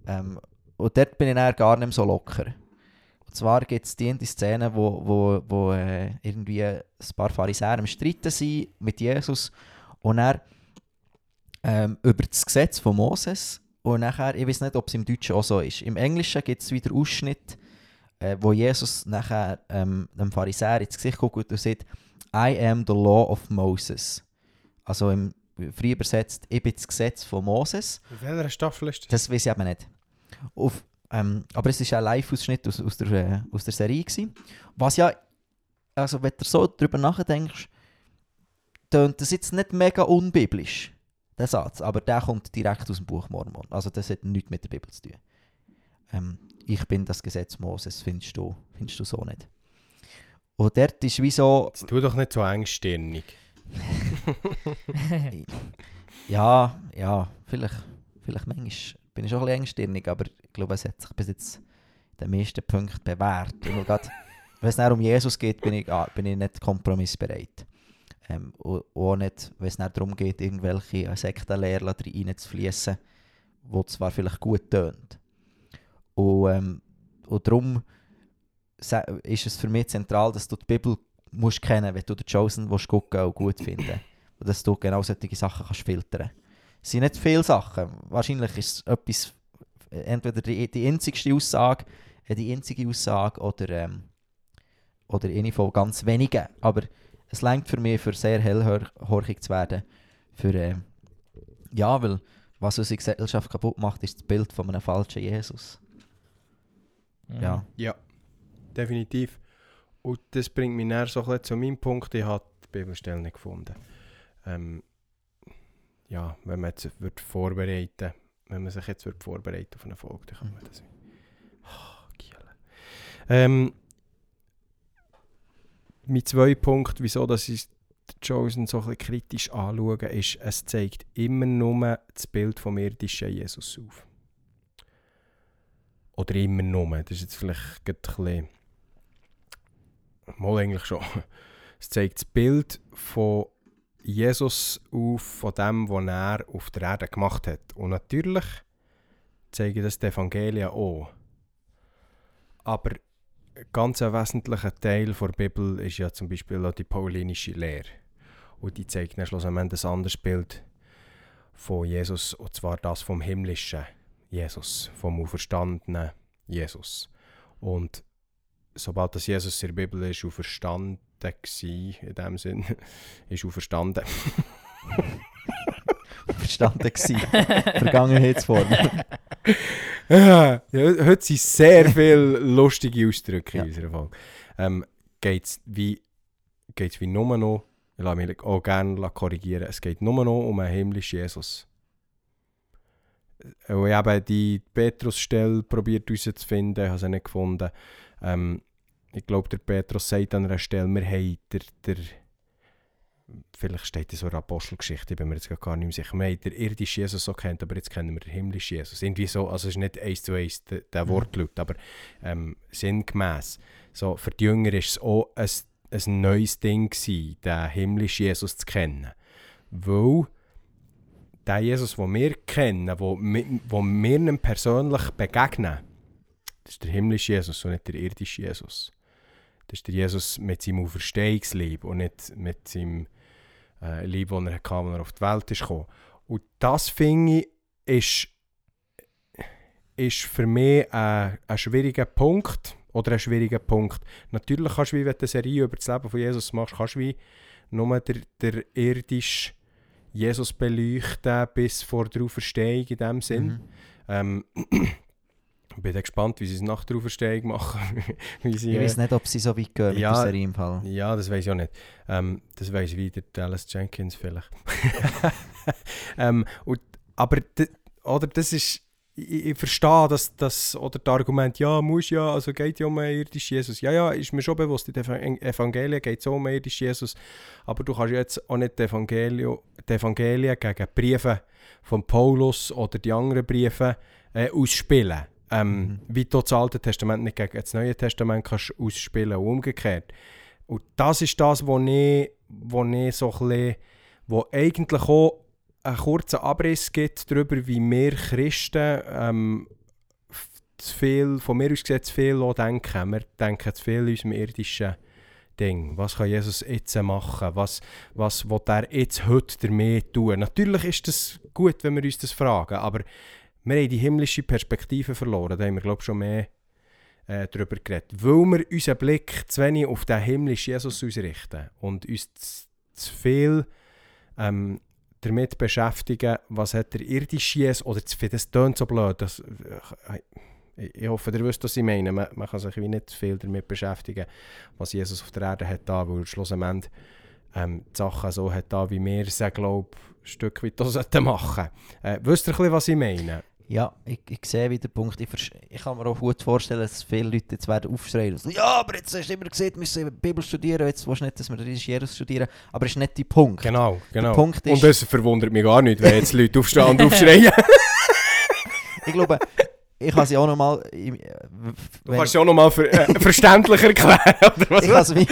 Ähm, und dort bin ich dann gar nicht so locker. Und zwar gibt es die Szene, wo, wo, wo äh, irgendwie ein paar Pharisäer im Streiten sind mit Jesus und er ähm, über das Gesetz von Moses und nachher, ich weiß nicht, ob es im Deutschen auch so ist. Im Englischen gibt es wieder Ausschnitt, äh, wo Jesus nachher ähm, dem Pharisäer ins Gesicht guckt und sagt, I am the law of Moses. Also im frei übersetzt, ich bin das Gesetz von Moses. In welcher Staffel ist das? Das weiß ich aber nicht. Auf, ähm, aber es war ein Live-Ausschnitt aus, aus, der, äh, aus der Serie. Gewesen. Was ja, also wenn du so drüber nachdenkst, tönt das jetzt nicht mega unbiblisch, der Satz, aber der kommt direkt aus dem Buch Mormon. Also das hat nichts mit der Bibel zu tun. Ähm, ich bin das Gesetz Moses, findest du, findest du so nicht. Und dort ist wie so, Jetzt tu doch nicht so engstirnig. <laughs> Ja, ja, vielleicht, vielleicht manchmal bin ich schon ein bisschen engstirnig, aber ich glaube, es hat sich bis jetzt den meisten Punkten bewährt. <laughs> Wenn es um Jesus geht, bin ich, ah, bin ich nicht kompromissbereit. Ähm, auch nicht, wenn es darum geht, irgendwelche Sektenlehrer reinzufließen, wo zwar vielleicht gut tönt. Und, ähm, und darum ist es für mich zentral, dass du die Bibel musst kennen, wenn du den Chosen willst gucken und gut finden und dass du genau solche Sachen kannst filtern Es sind nicht viele Sachen. Wahrscheinlich ist es etwas, entweder die, die einzigste Aussage, äh, die einzige Aussage oder, ähm, oder eine von ganz wenigen. Aber es längt für mich, für sehr hellhorchig zu werden. Für, ähm, ja, weil was unsere Gesellschaft kaputt macht, ist das Bild von einem falschen Jesus. Ja. Ja, definitiv. Und das bringt mich näher so ein bisschen zu meinem Punkt. Ich habe die Bibelstelle nicht gefunden. Ähm, ja, wenn man jetzt wird vorbereiten wenn man sich jetzt wird vorbereiten auf eine Folge, dann kann man das. Oh, Giele. ähm, mein zwei Punkt, wieso dass ich Chosen so ein kritisch anschaue, ist, es zeigt immer nur das Bild vom irdischen Jesus auf. Oder immer nur. Das ist jetzt vielleicht ein bisschen. Mal eigentlich schon. <laughs> Es zeigt das Bild von Jesus auf, von dem, was er auf der Erde gemacht hat. Und natürlich zeigen das die Evangelien auch. Aber ganz ein wesentlicher Teil der Bibel ist ja zum Beispiel auch die paulinische Lehre. Und die zeigt dann schlussendlich ein anderes Bild von Jesus, und zwar das vom himmlischen Jesus, vom auferstandenen Jesus. Und sobald das Jesus in der Bibel ist auferstanden gsi, in dem Sinn, <laughs> ist auferstanden. <laughs> Verstanden gewesen. Vergangenheitsform. <laughs> ja, heute sind sehr viele lustige Ausdrücke Ja. in unserer Folge. Ähm, geht es wie, geht's wie nur noch, ich lasse mich auch gerne korrigieren, es geht nur noch um einen himmlischen Jesus. Und ich habe die Petrus-Stelle probiert herauszufinden, habe sie nicht gefunden. Ähm, ich glaube, der Petrus sagt an einer Stelle, wir haben der, der vielleicht steht das so in der Apostelgeschichte, ich bin mir jetzt gar nicht mehr sicher, wir haben den irdischen Jesus so kennt, aber jetzt kennen wir den himmlischen Jesus. Irgendwie so, also es ist nicht eins zu eins der, der Mhm. Wortlaut, aber ähm, sinngemäß. So, für die Jünger war es auch ein, ein neues Ding, gewesen, den himmlischen Jesus zu kennen. Weil der Jesus, den wir kennen, wo, wo wir ihm persönlich begegnen, das ist der himmlische Jesus und nicht der irdische Jesus. Das ist der Jesus mit seinem Auferstehungslieb und nicht mit seinem äh, Lieb, das er hatte, als er auf die Welt ist gekommen. Und das finde ich, ist, ist für mich ein, ein schwieriger Punkt oder ein schwieriger Punkt. Natürlich kannst du, wie wenn du eine Serie über das Leben von Jesus machst, kannst du wie nur der, der irdische Jesus beleuchten bis vor der Auferstehung in dem Sinn. Mhm. Ähm, ich bin gespannt, wie sie es nach der Auferstehung machen. <laughs> sie, Ich äh, weiß nicht, ob sie so weit gehen mit Ja. der Serie im Fall. ja, das weiß ich auch nicht. Ähm, das weiß wieder Dallas Jenkins vielleicht. <laughs> <laughs> ähm, und, aber oder das ist, ich, ich verstehe das, das, oder das Argument, ja, muss ja, also geht ja um einen irdischen Jesus. Ja, ja, ist mir schon bewusst, in den Evan- Evangelien geht es um einen irdischen Jesus, aber du kannst jetzt auch nicht die Evangelien, die Evangelien gegen die Briefe von Paulus oder die anderen Briefe äh, ausspielen. Ähm, Mhm. Wie du das Alte Testament nicht gegen das Neue Testament kannst ausspielen und umgekehrt. Und das ist das, was ich, wo ich so ein bisschen, wo eigentlich auch einen kurzen Abriss gibt darüber, wie wir Christen ähm, zu viel, von mir aus gesehen zu viel auch denken. Wir denken zu viel in unserem irdischen Ding. Was kann Jesus jetzt machen? Was, was will er jetzt heute damit tun? Natürlich ist das gut, wenn wir uns das fragen, aber wir haben die himmlische Perspektive verloren. Da haben wir, glaube ich, schon mehr äh, darüber geredet. Weil wir unseren Blick zu wenig auf den himmlischen Jesus ausrichten und uns zu, viel ähm, damit beschäftigen, was hat der irdische Jesus, oder zu viel, das tönt so blöd, das, ich, ich hoffe, ihr wisst, was ich meine. Man, man kann sich wie nicht viel damit beschäftigen, was Jesus auf der Erde hat da, weil schlussendlich ähm, die Sachen so hat wie wir es, glaube ein Stück weit auch sollten machen. Äh, wisst ihr was ich meine? Ja, ich, ich sehe wieder den Punkt. Ich, ich kann mir auch gut vorstellen, dass viele Leute jetzt werden aufschreien. So, ja, aber jetzt hast du immer gesagt, wir müssen die Bibel studieren. Jetzt willst du nicht, dass wir den Jesus studieren. Aber das ist nicht der Punkt. Genau, genau. Punkt ist- und das verwundert mich gar nicht, wenn jetzt Leute aufstehen und <laughs> aufschreien. <laughs> Ich glaube, ich kann sie auch nochmal... Du Du kannst ja auch nochmal ver äh, <laughs> verständlich erklären, oder was? Ich kann es wie...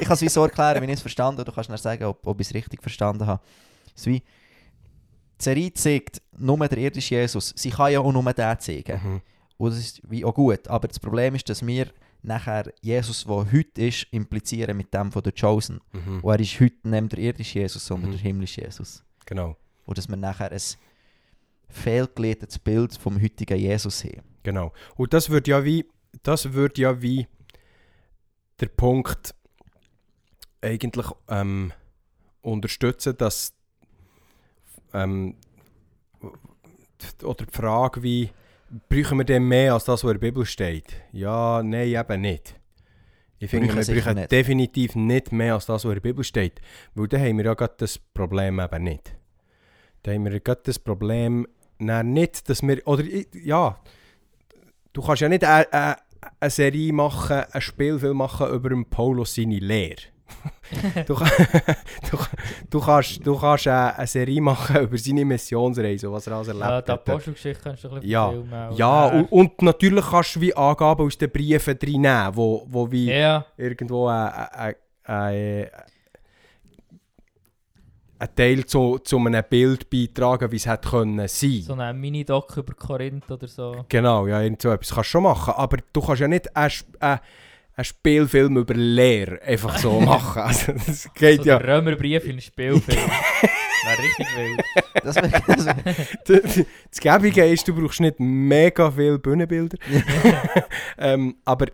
ich kann es wie so erklären, wie ich es verstanden habe. Du kannst dann sagen, ob, ob ich es richtig verstanden habe. Es wie... Die Serie zeigt nur der irdische Jesus. Sie kann ja auch nur den zeigen. Mhm. Und das ist wie auch gut. Aber das Problem ist, dass wir nachher Jesus, der heute ist, implizieren mit dem von der Chosen. Mhm. Und er ist heute nicht der irdische Jesus, sondern Mhm. der himmlische Jesus. Genau, Und dass wir nachher ein fehlgeleitetes Bild vom heutigen Jesus haben. genau. Und das wird ja wie, das wird ja wie der Punkt eigentlich ähm, unterstützen, dass ähm, oder die Frage wie, brauchen wir denn mehr als das, was in der Bibel steht? Ja, nein, eben nicht. Ich finde, wir brauchen definitiv nicht mehr als das, was in der Bibel steht. Weil dann haben wir ja gerade das Problem eben nicht. Dann haben wir gerade das Problem nicht, dass wir, oder ja, du kannst ja nicht eine, eine, eine Serie machen, einen Spielfilm machen über Paulus seine Lehre. Du, <laughs> du, du kannst, du kannst eine, eine Serie machen <laughs> über seine Missionsreise, was er alles erlebt Ja, die hat. Apostelgeschichte kannst du ein bisschen Ja. filmen. Ja, Äh, und, und natürlich kannst du wie Angaben aus den Briefen reinnehmen, wo, wo wie Ja, irgendwo ein, ein, ein, ein Teil zu, zu einem Bild beitragen, wie es hätte können sein. so ein Mini-Doc über Korinth oder so. Genau, ja, irgend so etwas kannst du schon machen, aber du kannst ja nicht einen, Einen, einen Spielfilm über Lehre einfach so machen. Also, das geht So ja. Römerbrief in einem Spielfilm. Wäre richtig wild. Das wär, das wär, D- Das Gäbige ist, du brauchst nicht mega viele Bühnenbilder. ähm, <laughs> <laughs> aber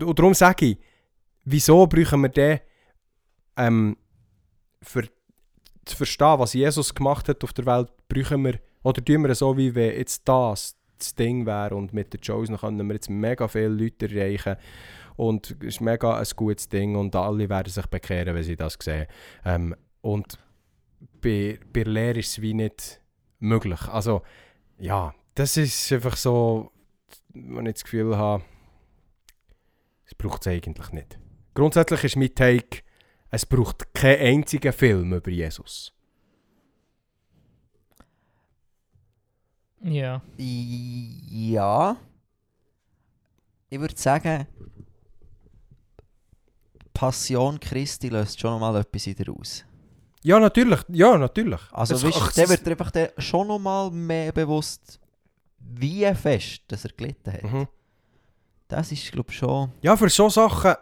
und darum sage ich, wieso brauchen wir den, ähm, für zu verstehen, was Jesus gemacht hat auf der Welt, brauchen wir, oder tun wir so, wie wenn jetzt das das Ding wäre und mit der Chosen können wir jetzt mega viele Leute erreichen und es ist mega ein gutes Ding und alle werden sich bekehren, wenn sie das sehen. Ähm, und bei, bei Lehre ist es wie nicht möglich. Also, ja, das ist einfach so, wenn ich das Gefühl habe, es braucht es eigentlich nicht. Grundsätzlich ist mein Take, es braucht keinen einzigen Film über Jesus. Ja. ja. Ich würde sagen, Passion Christi löst schon nochmal etwas in dir aus. Ja, natürlich. Ja, natürlich. Also, Es- weißt, ach, der wird einfach der schon nochmal mehr bewusst, wie fest dass er gelitten hat. Mhm. Das ist, glaube ich, schon. Ja, für so Sachen,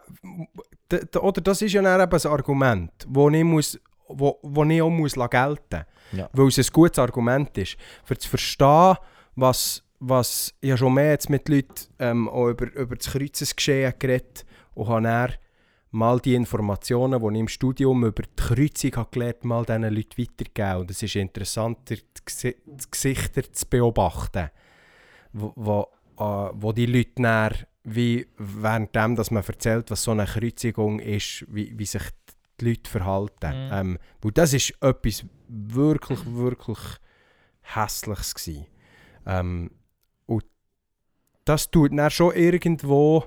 oder das ist ja dann eben ein Argument, wo ich, muss, wo, wo ich auch muss gelten Ja. weil es ein gutes Argument ist. Für zu verstehen, was, was ich habe schon mehr jetzt mit Leuten ähm, auch über, über das Kreuzesgeschehen geredet und habe dann mal die Informationen, die ich im Studium über die Kreuzung habe gelernt mal diesen Leuten weitergegeben. Und es ist interessant, die, Gesi- die Gesichter zu beobachten, wo, wo, äh, wo die Leute dann, wie währenddem, dass man erzählt, was so eine Kreuzigung ist, wie, wie sich die Leute verhalten. Mhm. Ähm, weil das ist etwas wirklich, wirklich Hässliches. Gewesen. Ähm, und das tut dann schon irgendwo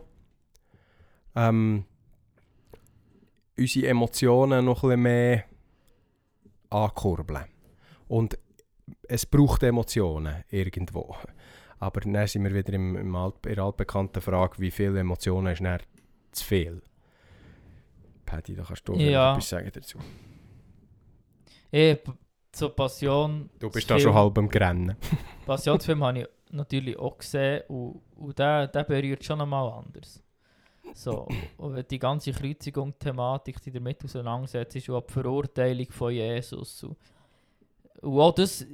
ähm, unsere Emotionen noch ein bisschen mehr ankurbeln. Und es braucht Emotionen irgendwo. Aber dann sind wir wieder im, im alt, in der altbekannten Frage, wie viele Emotionen ist dann zu viel? Paddy, da kannst du Ja. etwas sagen dazu. Eh, p- so Passion. Du bist da schon halb am Grennen. Passionsfilm habe ich natürlich auch gesehen und, und der, der berührt schon einmal anders. So, und die ganze Kreuzigung-Thematik, die damit auseinandersetzt, ist auch die Verurteilung von Jesus. Und auch das,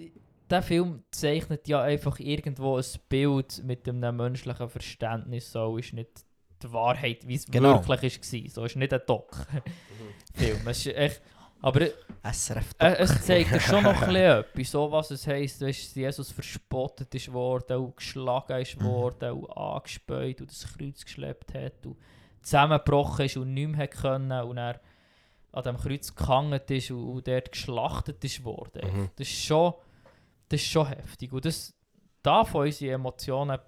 der Film zeichnet ja einfach irgendwo ein Bild mit einem menschlichen Verständnis. So ist nicht die Wahrheit, wie es Genau. wirklich war. So ist nicht ein Doc-Film. Aber SRF äh, es zeigt dir schon <laughs> noch etwas, so was es heisst, weißt, dass Jesus verspottet ist worden, und geschlagen ist Mhm. worden, und angespäut und das Kreuz geschleppt hat und zusammengebrochen ist und nicht mehr können und er an dem Kreuz gehangen ist und, und dort geschlachtet ist worden. Mhm. Das ist schon, das ist schon heftig und das darf unsere Emotionen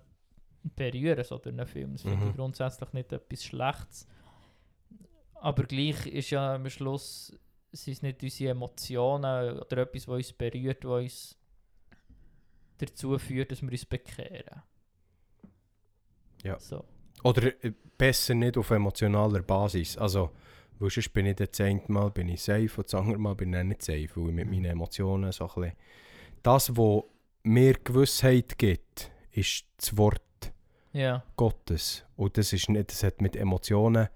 berühren, so durch einen Film. Das finde Mhm. ich grundsätzlich nicht etwas Schlechtes. Aber gleich ist ja am Schluss sind es nicht unsere Emotionen oder etwas, was uns berührt, was uns dazu führt, dass wir uns bekehren. Ja. So. Oder äh, besser nicht auf emotionaler Basis. Also, weil sonst bin ich das eine Mal bin ich safe und das andere Mal bin ich nicht safe, weil ich mit meinen Emotionen so ein bisschen... Das, was mir Gewissheit gibt, ist das Wort Ja. Gottes. Und das, ist nicht, das hat mit Emotionen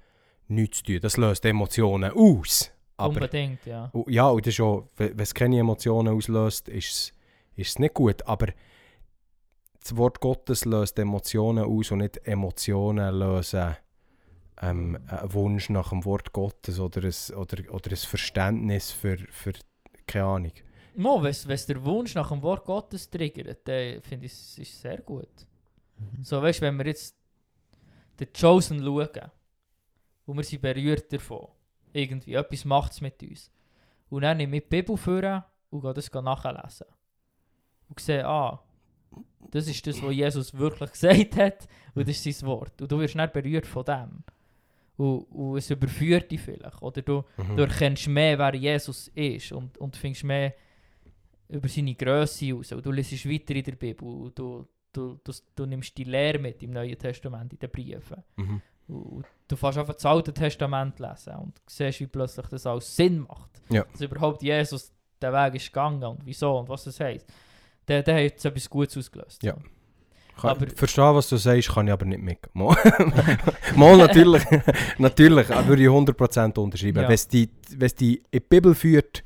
nichts zu tun. Das löst Emotionen aus. Aber, Unbedingt, ja. und ja, und das ist auch, wenn es keine Emotionen auslöst, ist es, ist es nicht gut. Aber das Wort Gottes löst Emotionen aus und nicht Emotionen lösen ähm, einen Wunsch nach dem Wort Gottes oder ein, oder, oder ein Verständnis für, für keine Ahnung. Mo, wenn es der Wunsch nach dem Wort Gottes triggert, dann finde ich es ist sehr gut. Mhm. So, weißt du, wenn wir jetzt den Chosen schauen und wir sind berührt davon, irgendwie, etwas macht es mit uns. Und dann nehme ich die Bibel vor und gehe das nachlesen. Und sehe, ah, das ist das, was Jesus wirklich <laughs> gesagt hat und das ist sein Wort. Und du wirst dann berührt von dem. Und, und es überführt dich vielleicht. Oder du, Mhm. du erkennst mehr, wer Jesus ist und, und findest mehr über seine Größe raus. Und du liest weiter in der Bibel. Und du, du, du, du nimmst die Lehre mit im Neuen Testament, in den Briefen. Mhm. Und, du fängst einfach das Alte Testament lesen und siehst, wie plötzlich das alles Sinn macht. Ja. Dass überhaupt Jesus den Weg ist gegangen und wieso und was das heisst. Der, der hat jetzt etwas Gutes ausgelöst. Ja. Kann, Aber- verstehe, was du sagst, kann ich aber nicht mit. Mal, <laughs> natürlich, natürlich, äh, würde ich 100% unterschreiben. Ja. Wenn es die, wenn's die in die Bibel führt,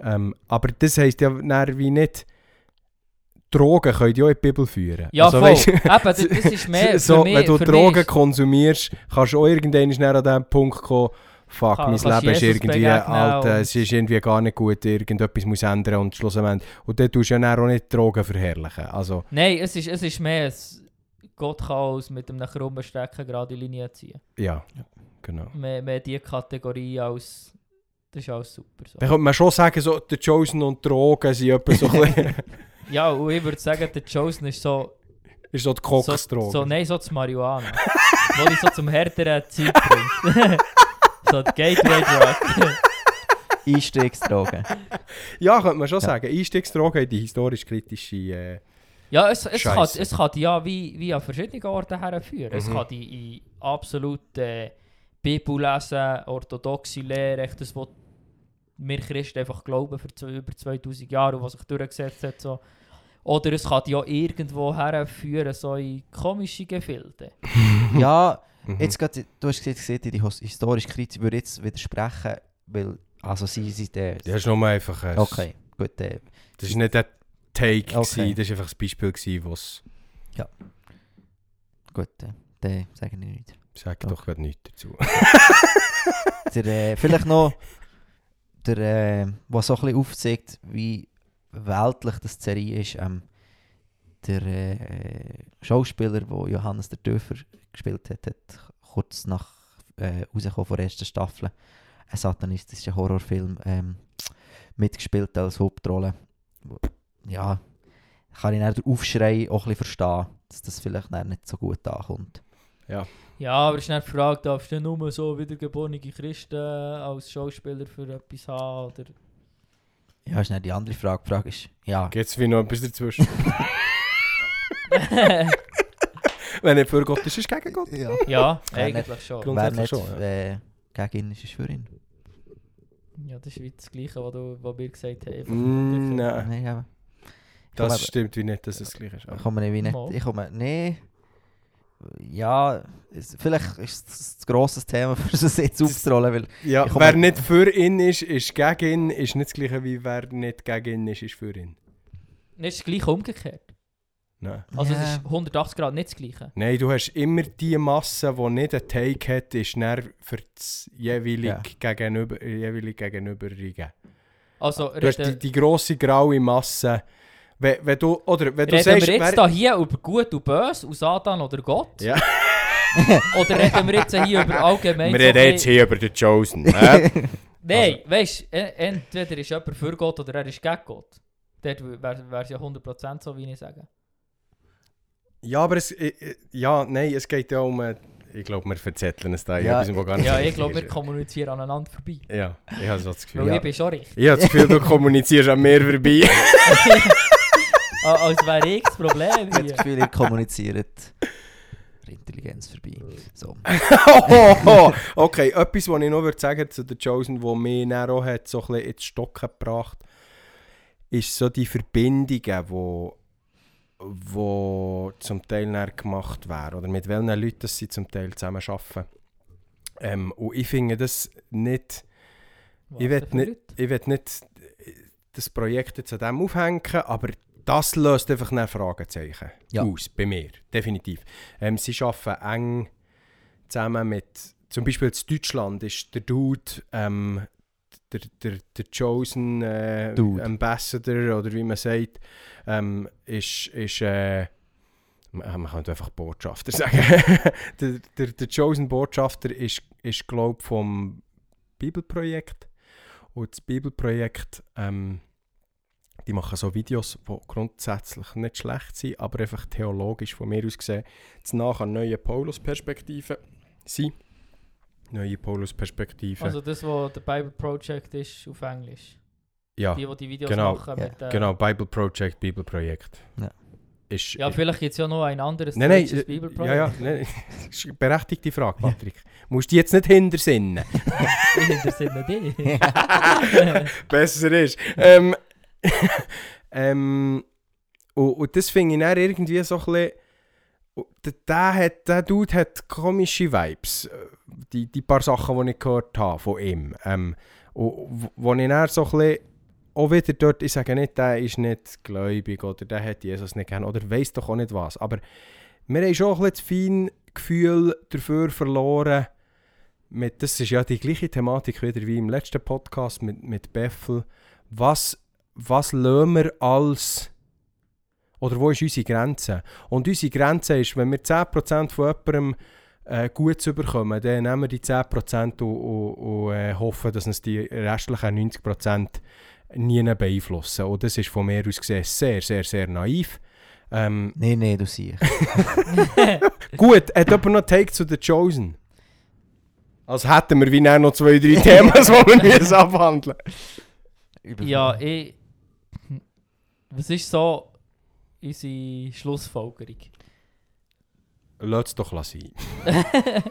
ähm, aber das heisst ja dann wie nicht, Drogen können ja in die Bibel führen. Ja, Also, voll. weisst du, Eben, das, ist mehr <laughs> so, für mich, wenn du Drogen mich konsumierst, kannst du auch irgendwann an den Punkt kommen, fuck, Kann- mein Leben ist irgendwie, und- es ist irgendwie gar nicht gut, irgendetwas muss ändern und schlussendlich, und dann tust du ja dann auch nicht Drogen verherrlichen. Also, Nein, es ist, es ist mehr, es, Gott kann uns mit einem krummen Stecken gerade Linie ziehen. ja, genau. Mehr, mehr die Kategorie als, das ist alles super. So. Dann könnte man schon sagen, so, der Chosen und Drogen sind etwa so ein <laughs> bisschen, Ja, und ich würde sagen, der Chosen ist so, ist so die so, Koksdroge. so, nein, so das Marihuana. <laughs> wo ich so zum härteren Zeug <laughs> bringt. so die Gateway Drug. <laughs> Einstiegsdrogen. ja, könnte man schon Ja. sagen. Einstiegsdrogen in die historisch-kritische... Äh, Ja, es, es, kann, es kann die ja wie, wie an verschiedenen Orten herführen. Es Mhm. kann die in absolut äh, Bibel lesen, orthodoxe Lehre, echt das, was wir Christen einfach glauben für über 2000 Jahre und was sich durchgesetzt hat. So. Oder es kann ja irgendwo herführen, so in komische Gefilde. <laughs> ja, mhm. jetzt grad, du hast gesagt, gesehen, die his- historische Kritik würde jetzt widersprechen, weil, also sie sind der... Das ist nur einfach... Ein, Okay, gut. Äh, Das war nicht der Take, Okay. gewesen, das war einfach ein Beispiel, gewesen, was... gut, äh, dann sage ich nicht. Sag Okay. doch gerade nichts dazu. <laughs> Der, äh, vielleicht noch, der, äh, was so ein aufzeigt, wie weltlich das Serie ist, ähm, der äh, Schauspieler, der Johannes der Dörfer gespielt hat, hat kurz nach äh, rauskommen von der ersten Staffel einen satanistischen Horrorfilm ähm, mitgespielt als Hauptrolle. Ja, kann ich dann den Aufschrei auch ein bisschen verstehen, dass das vielleicht nicht so gut ankommt. Ja, aber es ist nicht die Frage, darfst du nur so wiedergeborene Christen als Schauspieler für etwas haben? Oder? Ja, ist nicht die andere Frage. Die Frage ist, ja, Gibt es wie noch etwas dazwischen? <laughs> Wenn nicht für Gott ist, ist es gegen Gott. ja. ja, eigentlich schon. Grund- wer Grundsätzlich nicht schon, äh, gegen ihn ist, ist für ihn. Ja, das ist wie das Gleiche, was, du, was wir gesagt haben. Mm, nein, Nein, aber das komme- stimmt wie nicht, dass es gleich ist. ich komme nicht wie nicht. Ich komme, nee. Ja, es, vielleicht ist das ein grosses Thema, <laughs> für das jetzt aufzurollen, weil Ja, wer nicht für ihn ist, ist gegen ihn, ist nicht das gleiche wie wer nicht gegen ihn ist, ist für ihn. Nicht das Gleiche umgekehrt. Nein. Also Ja. es ist 180 Grad nicht das Gleiche. Nein, du hast immer die Masse, die nicht einen Take hat, ist dann für das jeweilig Ja. gegenüber, jeweilig gegenüberige. Also Du hast die, die grosse graue Masse. Wenn, wenn du, oder wenn du reden sagst, wir jetzt wer- da hier über Gut und Böse, und Satan oder Gott? <laughs> Ja. <laughs> Oder reden wir jetzt hier über allgemein... wir reden jetzt hier über den Chosen. äh? <laughs> Nein, weißt du, entweder ist jemand für Gott oder er ist gegen Gott. Dort wäre es ja 100% so, wie ich sage. ja, aber es, ja, nein, es geht ja um, ich glaube, wir verzetteln es da. Ja, gar nicht Ja, ich glaube, wir kommunizieren aneinander vorbei. Ja, ich habe so das Gefühl. Weil Ja. ich bin schon richtig. Ich habe das Gefühl, du kommunizierst an mir vorbei. Als wäre ich das Problem ich habe das hier. Gefühl, ihr kommuniziert der <laughs> Intelligenz vorbei. So. oh, <laughs> okay, etwas, was ich noch würde sagen zu The Chosen, wo mich dann auch hat, so ein bisschen ins Stocken gebracht ist so die Verbindungen, wo, wo zum Teil gemacht werden. Oder mit welchen Leuten sie zum Teil zusammen arbeiten. Ähm, und ich finde das nicht... Ich will nicht, ich will nicht das Projekt jetzt an dem aufhängen, aber das löst einfach ein Fragezeichen Ja. aus, bei mir, definitiv. Ähm, sie arbeiten eng zusammen mit, zum Beispiel in Deutschland ist der Dude, ähm, der, der, der Chosen äh, Dude. Ambassador oder wie man sagt, ähm, ist, ist äh, man könnte einfach Botschafter <laughs> sagen. der, der, der Chosen Botschafter ist, ist glaube ich, vom Bibelprojekt. Und das Bibelprojekt, ähm, die machen so Videos, die grundsätzlich nicht schlecht sind, aber einfach theologisch von mir aus gesehen, zu nach an neue Paulus-Perspektiven sind. Neue Paulus-Perspektiven. Also das, was der Bible Project ist auf Englisch. ja, Die, die die Videos genau, machen ja, mit... Äh, genau, Bible Project, Bibelprojekt. Ja. Ist, Ja, vielleicht gibt es ja noch ein anderes Nein, nein, äh, Bibelprojekt. ja, ja, nein, <laughs> das ist eine berechtigte Frage, Patrick. Musst du jetzt nicht hintersinnen. das sind nicht die. besser ist. Ähm, <laughs> ähm, und, und das finde ich dann irgendwie so ein bisschen. Der, hat, der Dude hat komische Vibes. Die, die paar Sachen, die ich gehört habe von ihm. Ähm, und wo- ich dann so ein bisschen auch wieder dort, ich sage nicht, der ist nicht gläubig oder der hat Jesus nicht gern oder weiß doch auch nicht was. Aber wir haben schon ein bisschen das Gefühl dafür verloren, mit, das ist ja die gleiche Thematik wieder wie im letzten Podcast mit, mit Beffel. Was, was lassen wir als. Oder wo ist unsere Grenze? Und unsere Grenze ist, wenn wir 10% von jemandem äh, gut bekommen, dann nehmen wir die 10% und, und, und äh, hoffen, dass uns die restlichen 90% nie beeinflussen. Und das ist von mir aus gesehen sehr, sehr, sehr naiv. Ähm, <laughs> Nein, nein, du siehst. <laughs> Gut, hat jemand noch Take zu The Chosen? Als hätten wir wie noch zwei, drei Themen, <laughs> die wir müssen abhandeln ja, ich... Was ist so unsere Schlussfolgerung? Lass es doch sein. <laughs>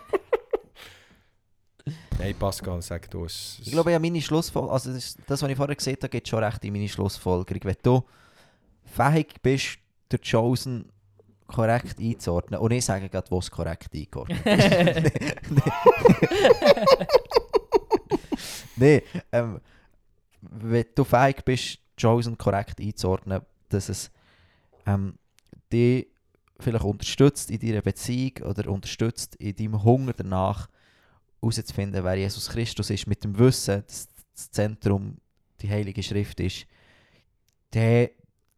Nein, Pascal, sag du es. Ich glaube, ja, meine Schlussfolgerung, also das, das, was ich vorher gesehen habe, geht schon recht in meine Schlussfolgerung. Wenn du fähig bist, der Chosen korrekt einzuordnen, und ich sage gerade, wo es korrekt eingeordnet ist. <laughs> Nein, <laughs> ähm, wenn du fähig bist, Chosen korrekt einzuordnen, dass es ähm, dich vielleicht unterstützt in deiner Beziehung oder unterstützt in deinem Hunger danach, herauszufinden, wer Jesus Christus ist, mit dem Wissen, dass das Zentrum die Heilige Schrift ist, der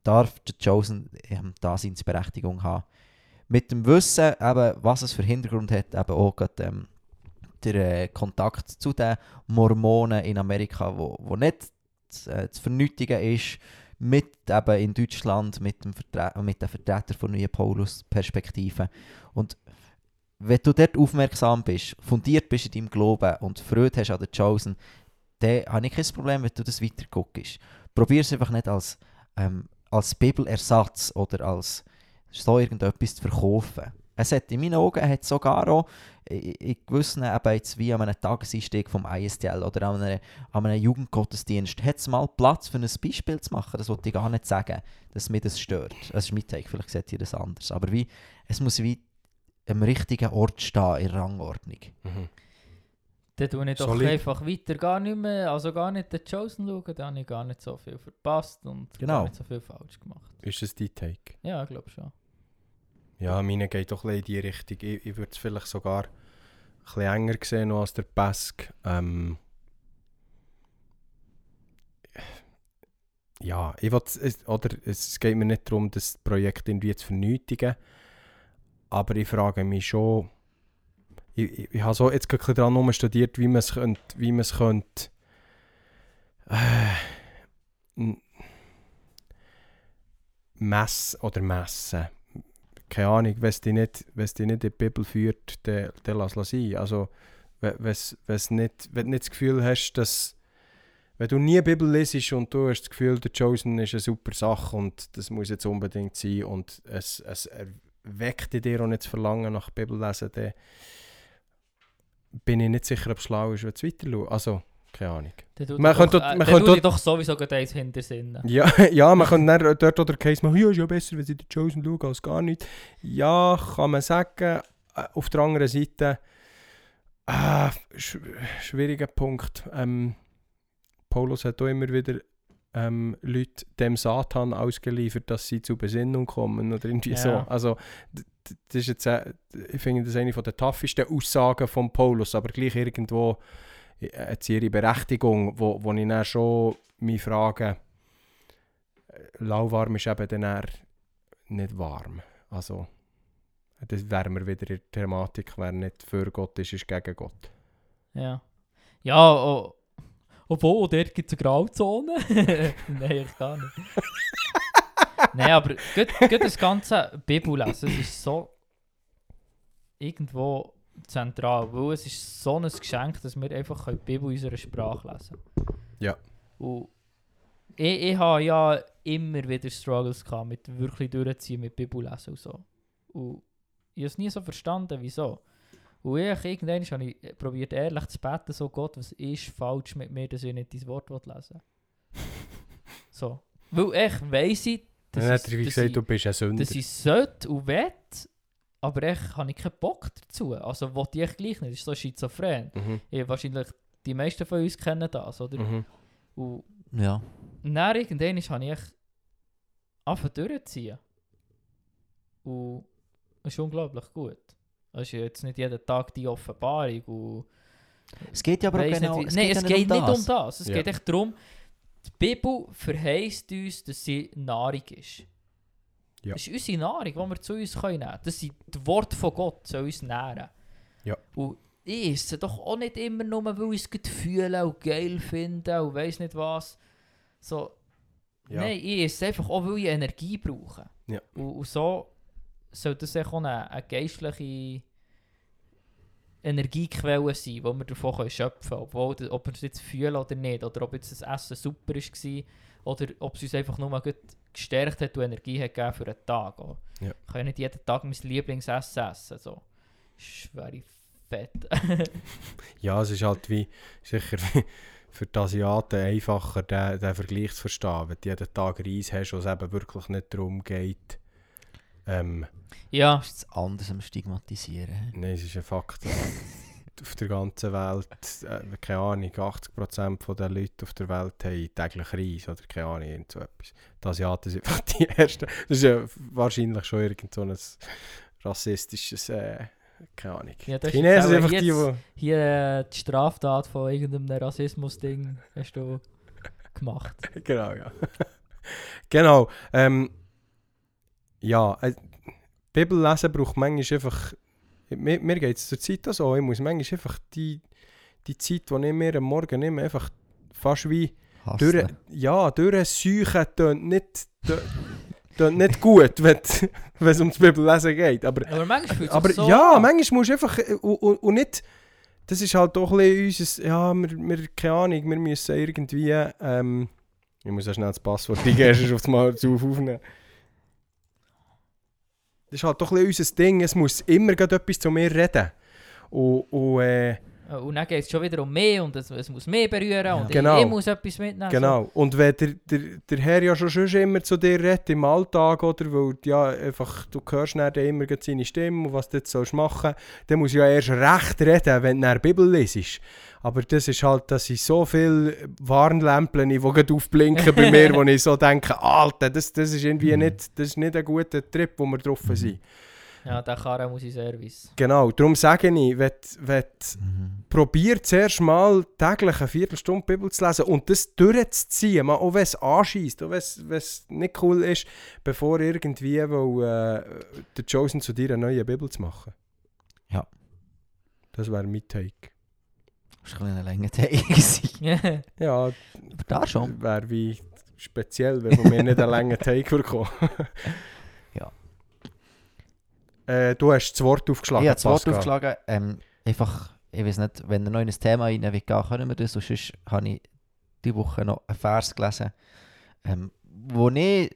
darf der Chosen ähm, Daseinsberechtigung haben. Mit dem Wissen, eben, was es für Hintergrund hat, eben auch gerade, ähm, der äh, Kontakt zu den Mormonen in Amerika, wo, wo nicht zu, äh, zu vernötigen ist, mit eben in Deutschland, mit, dem Vertre mit den Vertretern von Neuen Paulus-Perspektive. Und wenn du dort aufmerksam bist, fundiert bist in deinem Glauben und Freude hast an der Chosen, dann habe ich kein Problem, wenn du das weiter guckst. Probier es einfach nicht als, ähm, als Bibelersatz oder als so irgendetwas zu verkaufen. Es hat in meinen Augen hat sogar auch in gewissen, eben jetzt wie an einem Tageseinstieg vom ISTL oder an einem, an einem Jugendgottesdienst, hat es mal Platz für ein Beispiel zu machen. Das wollte ich gar nicht sagen, dass mir das stört. Das ist mein Take, vielleicht seht ihr das anders. Aber wie, es muss wie am richtigen Ort stehen in der Rangordnung. Mhm. Dann tue ich doch Solid. einfach weiter gar nicht mehr, also gar nicht den Chosen schauen, da habe ich gar nicht so viel verpasst und Genau. gar nicht so viel falsch gemacht. Ist das dein Take? Ja, ich glaube schon. Ja, meine geht doch in die Richtung. Ich, ich würde es vielleicht sogar bisschen enger sehen als der Pesk. Ähm, ja, ich will's- es, oder es geht mir nicht darum, das Projekt irgendwie zu vernötigen. Aber ich frage mich schon, ich, ich, ich habe so jetzt gerade daran studiert, wie man es könnte, wie man es könnte, äh, messen oder messen keine Ahnung, wenn es dich nicht, wenn es dich nicht in die Bibel führt, dann, dann lass es sein. Also, wenn, wenn's- wenn's nicht, wenn du nicht das Gefühl hast, dass wenn du nie Bibel lesest und du hast das Gefühl, der Chosen ist eine super Sache und das muss jetzt unbedingt sein und es, es erweckt in dir auch nicht das Verlangen nach Bibel lesen, dann bin ich nicht sicher, ob es schlau ist, wenn du weiter schaust. Also, keine Ahnung. Man ich könnte doch, äh, man könnte doch sowieso eins hinter Sinn. Ja, <laughs> ja man kann dann dort oder Case machen, ja, ist ja besser, wenn sie den Chosen schauen als gar nicht. Ja, kann man sagen. Äh, Auf der anderen Seite, äh, sch schwieriger Punkt. Ähm, Paulus hat auch immer wieder ähm, Leute dem Satan ausgeliefert, dass sie zur Besinnung kommen oder irgendwie Ja. so. Also, das ist jetzt, äh, ich finde das eine von der toughesten Aussagen von Paulus, aber gleich irgendwo sie ihre Berechtigung, wo, wo ich dann schon mich frage, äh, lauwarm ist eben dann nicht warm. Also, das wären wir wieder in der Thematik, wer nicht für Gott ist, ist gegen Gott. Ja. Ja, oh, obwohl, dort gibt es eine Grauzone. <laughs> Nein, ich gar nicht. <laughs> Nein, aber gut, gut das ganze Bibellesen, es ist so irgendwo zentral, weil es ist so ein Geschenk, dass wir einfach die Bibel in unserer Sprache lesen Ja. Und ich, ich habe ja immer wieder Struggles gehabt mit wirklich durchziehen, mit Bibellesen und so. Und ich habe es nie so verstanden, wieso. Und ich, irgendwann habe ich probiert ehrlich zu beten, so Gott, was ist falsch mit mir, dass ich nicht dein Wort lesen So. Weil ich weiss ich, Dann hat er wie gesagt, ich, du bist ein Sünder. dass ich sollte und will, aber ich habe ich keinen Bock dazu. Also wollte ich echt gleich nicht, das ist so schizophren. Mhm. Ich, wahrscheinlich die meisten von uns kennen das, oder? Mhm. Und Ja. dann irgendwann habe ich echt angefangen durchzuziehen. Und es ist unglaublich gut. Es ist jetzt nicht jeden Tag die Offenbarung. Und Es geht ja aber auch weiss genau... nicht, wie- Nein, es ja geht nicht um das. Es Ja. geht echt darum, die Bibel verheißt uns, dass sie Nahrung ist. Ja. Das ist unsere Nahrung, die wir zu uns nehmen können. Das sind die Worte von Gott, soll uns nähren. Ja. Und ich esse doch auch nicht immer nur, weil ich es fühle und geil finde und weiss nicht was. So, Ja. Nein, ich esse einfach auch, weil ich Energie brauche. Ja. Und, und so soll das auch eine, eine geistliche Energiequelle sein, die wir davon können schöpfen können. Obwohl, ob wir es jetzt fühlen oder nicht, oder ob jetzt das Essen super war, oder ob es uns einfach nur gut gestärkt hat und Energie hat gegeben für einen Tag. Auch. Ja. Ich kann ja nicht jeden Tag mein Lieblingsessen essen. So. Schwere Fett. <laughs> Ja, es ist halt wie sicher für die Asiaten einfacher, den, den Vergleich zu verstehen. Wenn du jeden Tag Reis hast, wo es eben wirklich nicht darum geht. Ähm, ja, ist anders am Stigmatisieren. nein, es ist ein Fakt. <laughs> auf der ganzen Welt, äh, keine Ahnung, 80% der Leute auf der Welt haben täglich Reis oder keine Ahnung, irgend so etwas. Die Asiaten sind <laughs> einfach die Ersten. Das ist ja wahrscheinlich schon irgend so ein rassistisches, äh, keine Ahnung. Ja, das die Chinesen sind einfach die, jetzt- die... hier äh, die Straftat von irgendeinem Rassismus-Ding hast du gemacht. <laughs> genau, ja. genau. Ähm, ja, äh, Bibel lesen braucht manchmal einfach. Mir, mir geht es zur Zeit auch so. Ich muss manchmal einfach die, die Zeit, die ich mir am Morgen nehme, einfach fast wie durch, ja, durchsuchen tönt nicht, tönt nicht gut, <laughs> wenn es ums Bibellesen geht. Aber, Aber manchmal aber so ja, an. manchmal musst du einfach, äh, und, und, und nicht, das ist halt doch ein bisschen unser, ja, wir, wir, keine Ahnung, wir müssen irgendwie, ähm, ich muss ja schnell das Passwort eingeben, <laughs> sonst auf das Mal zu aufnehmen. Das ist halt doch ein unser Ding, es muss immer etwas zu mir reden. Und, und äh, Und dann geht es schon wieder um mehr und es, es muss mehr berühren und Genau. ich, ich muss etwas mitnehmen. Genau. Und wenn der, der, der Herr ja schon, immer zu dir redet im Alltag, oder? Weil ja, einfach, du hörst dann immer seine Stimme und was du jetzt sollst machen dann muss ja erst recht reden, wenn du die Bibel lesest. Aber das ist halt, dass ich so viele Warnlämpchen, die gerade aufblinken bei mir, <laughs> wo ich so denke, Alter, das, das ist irgendwie Mhm. nicht, das ist nicht ein guter Trip, wo wir drauf Mhm. sind. Ja, der Karren muss in Service. Genau, darum sage ich, wenn, wenn Mhm. probier zuerst mal täglich eine Viertelstunde Bibel zu lesen und das durchzuziehen, mal, auch wenn es anschießt, auch wenn es- nicht cool ist, bevor irgendwie äh, der Chosen zu dir eine neue Bibel zu machen. Ja. Das wäre mein Take. Das war ein bisschen eine lange Tage. gewesen. <laughs> Ja, Aber da schon. wäre wie speziell, wenn mir nicht einen langen Take bekommen. <laughs> Äh, du hast das Wort aufgeschlagen, Ich habe das Wort Pascal. aufgeschlagen. Ähm, einfach, ich weiß nicht, wenn ihr noch in ein Thema rein will, gehen, können wir das. Und sonst habe ich diese Woche noch einen Vers gelesen, ähm, wo, ich,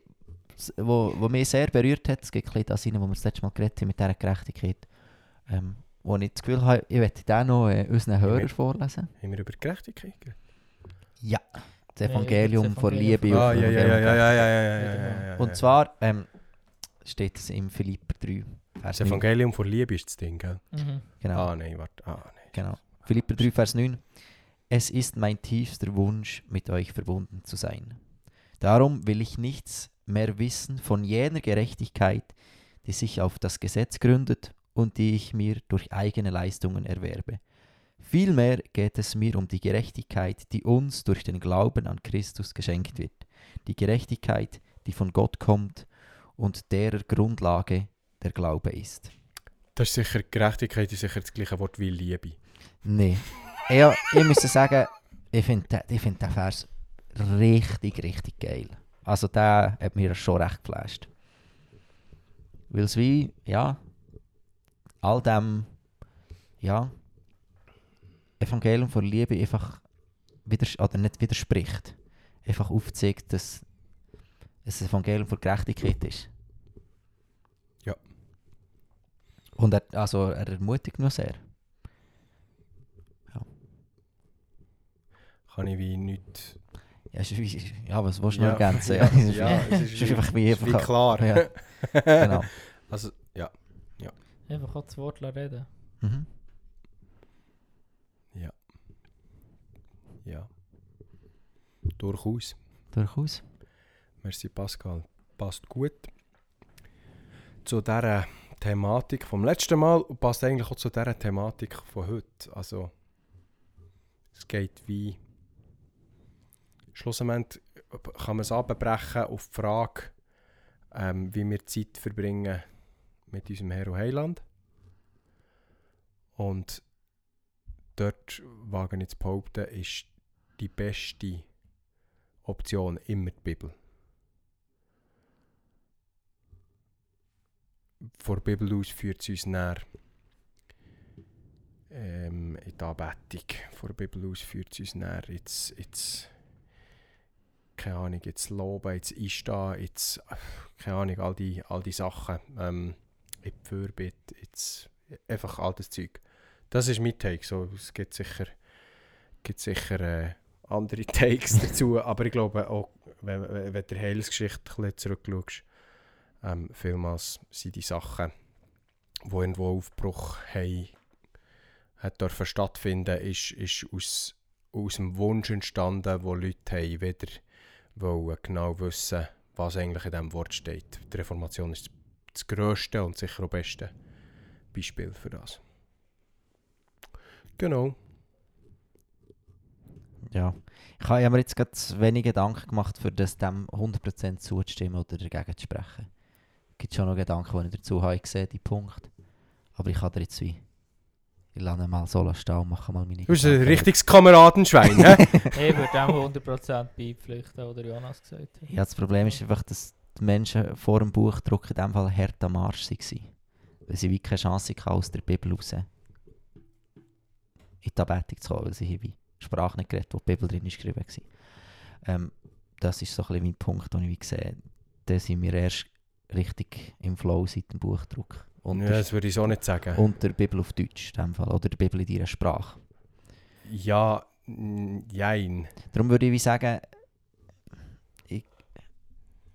wo, wo mich sehr berührt hat. Es geht ein bisschen das rein, wo wir das letzte Mal geredet haben mit dieser Gerechtigkeit. Ähm, wo ich das Gefühl habe, ich möchte den noch äh, unseren Hörern mit- vorlesen. Haben wir über Gerechtigkeit geredet? Ja. Das Ja, Evangelium von Liebe. Ah, und ja, ja, Evangelium ja, ja, von ja, Gerechtigkeit. ja, ja, ja, ja, ja. Und zwar ähm, steht es im Philipper 3, Vers Das 9. Evangelium vor Liebe ist das Ding, gell? Mhm. Genau. Ah, nein, warte. Ah, nein. Genau. Philipper 3, Vers 9. Es ist mein tiefster Wunsch, mit euch verbunden zu sein. Darum will ich nichts mehr wissen von jener Gerechtigkeit, die sich auf das Gesetz gründet und die ich mir durch eigene Leistungen erwerbe. Vielmehr geht es mir um die Gerechtigkeit, die uns durch den Glauben an Christus geschenkt wird. Die Gerechtigkeit, die von Gott kommt und derer Grundlage der Glaube ist. Das ist sicher, Gerechtigkeit ist sicher das gleiche Wort wie Liebe. Nee. Ja, ich muss sagen, ich finde den, ich find den Vers richtig, richtig geil. Also der hat mir schon recht geflasht. Weil es wie, ja, all dem, ja, Evangelium von Liebe einfach widers oder nicht widerspricht. Einfach aufzeigt, dass es ein Evangelium von Gerechtigkeit ist. Ja. Und er, also er ermutigt nur sehr. Kann ich wie nicht... Ja, ist wie, ja was willst du Ja. noch ergänzen? <laughs> Ja, es ist ja, wie- es ist wie- einfach wie ist wie einfach... klar. Ja, <laughs> genau. Also, ja. Einfach auch das Wort reden. Mhm. Ja. Durchaus. Durchaus. Merci Pascal. Passt gut. Zu dieser Thematik vom letzten Mal und passt eigentlich auch zu dieser Thematik von heute. Also, es geht wie. Schlussendlich kann man es abbrechen auf die Frage, ähm, wie wir Zeit verbringen mit unserem und Heiland. Und dort, wage ich zu behaupten, ist die beste Option immer die Bibel. Von der Bibel aus führt es uns näher ähm, in die Anbetung. Von der Bibel aus führt es uns näher ins, ins keine Ahnung, ins Loben, ins Einstehen, ins, keine Ahnung, all die, all die Sachen, ähm, in die Fürbitte, ins, einfach all das Zeug. Das ist mein Take, so, es gibt sicher, gibt sicher äh, andere <laughs> Takes dazu, aber ich glaube auch, wenn, wenn du die Heilsgeschichte zurückschaust, ähm, vielmals sind die Sachen, die irgendwo Aufbruch haben, hat dürfen stattfinden, ist, ist aus, aus dem Wunsch entstanden, wo Leute haben, wieder wollen genau wissen, was eigentlich in diesem Wort steht. Die Reformation ist das grösste und sicher auch beste Beispiel für das. Genau. Ja. Ich habe mir jetzt gerade wenig Gedanken gemacht, für das dem 100% zuzustimmen oder dagegen zu sprechen. Es gibt schon noch Gedanken, die ich dazu habe gesehen, die Punkt. Aber ich kann dir jetzt wie... ich lasse mal so stehen und mache mal meine Du bist ein richtiges Kameradenschwein, hä? <laughs> <laughs> Ich würde dem 100% beipflichten, oder Jonas gesagt hat. Ja, das Problem ist einfach, dass die Menschen vor dem Buchdruck in dem Fall hart am Arsch waren. Weil sie wie keine Chance hatten, aus der Bibel raus in die Anbetung zu kommen, weil sie hier wie Sprache nicht geredet, wo die Bibel drin ist geschrieben war. Ähm, das ist so ein bisschen mein Punkt, den ich wie sehe. Da sind wir erst richtig im Flow seit dem Buchdruck. Und, ja, der, das würde ich so nicht sagen. und der Bibel auf Deutsch, in dem Fall. Oder der Bibel in ihrer Sprache. Ja, jein. Darum würde ich wie sagen, ich,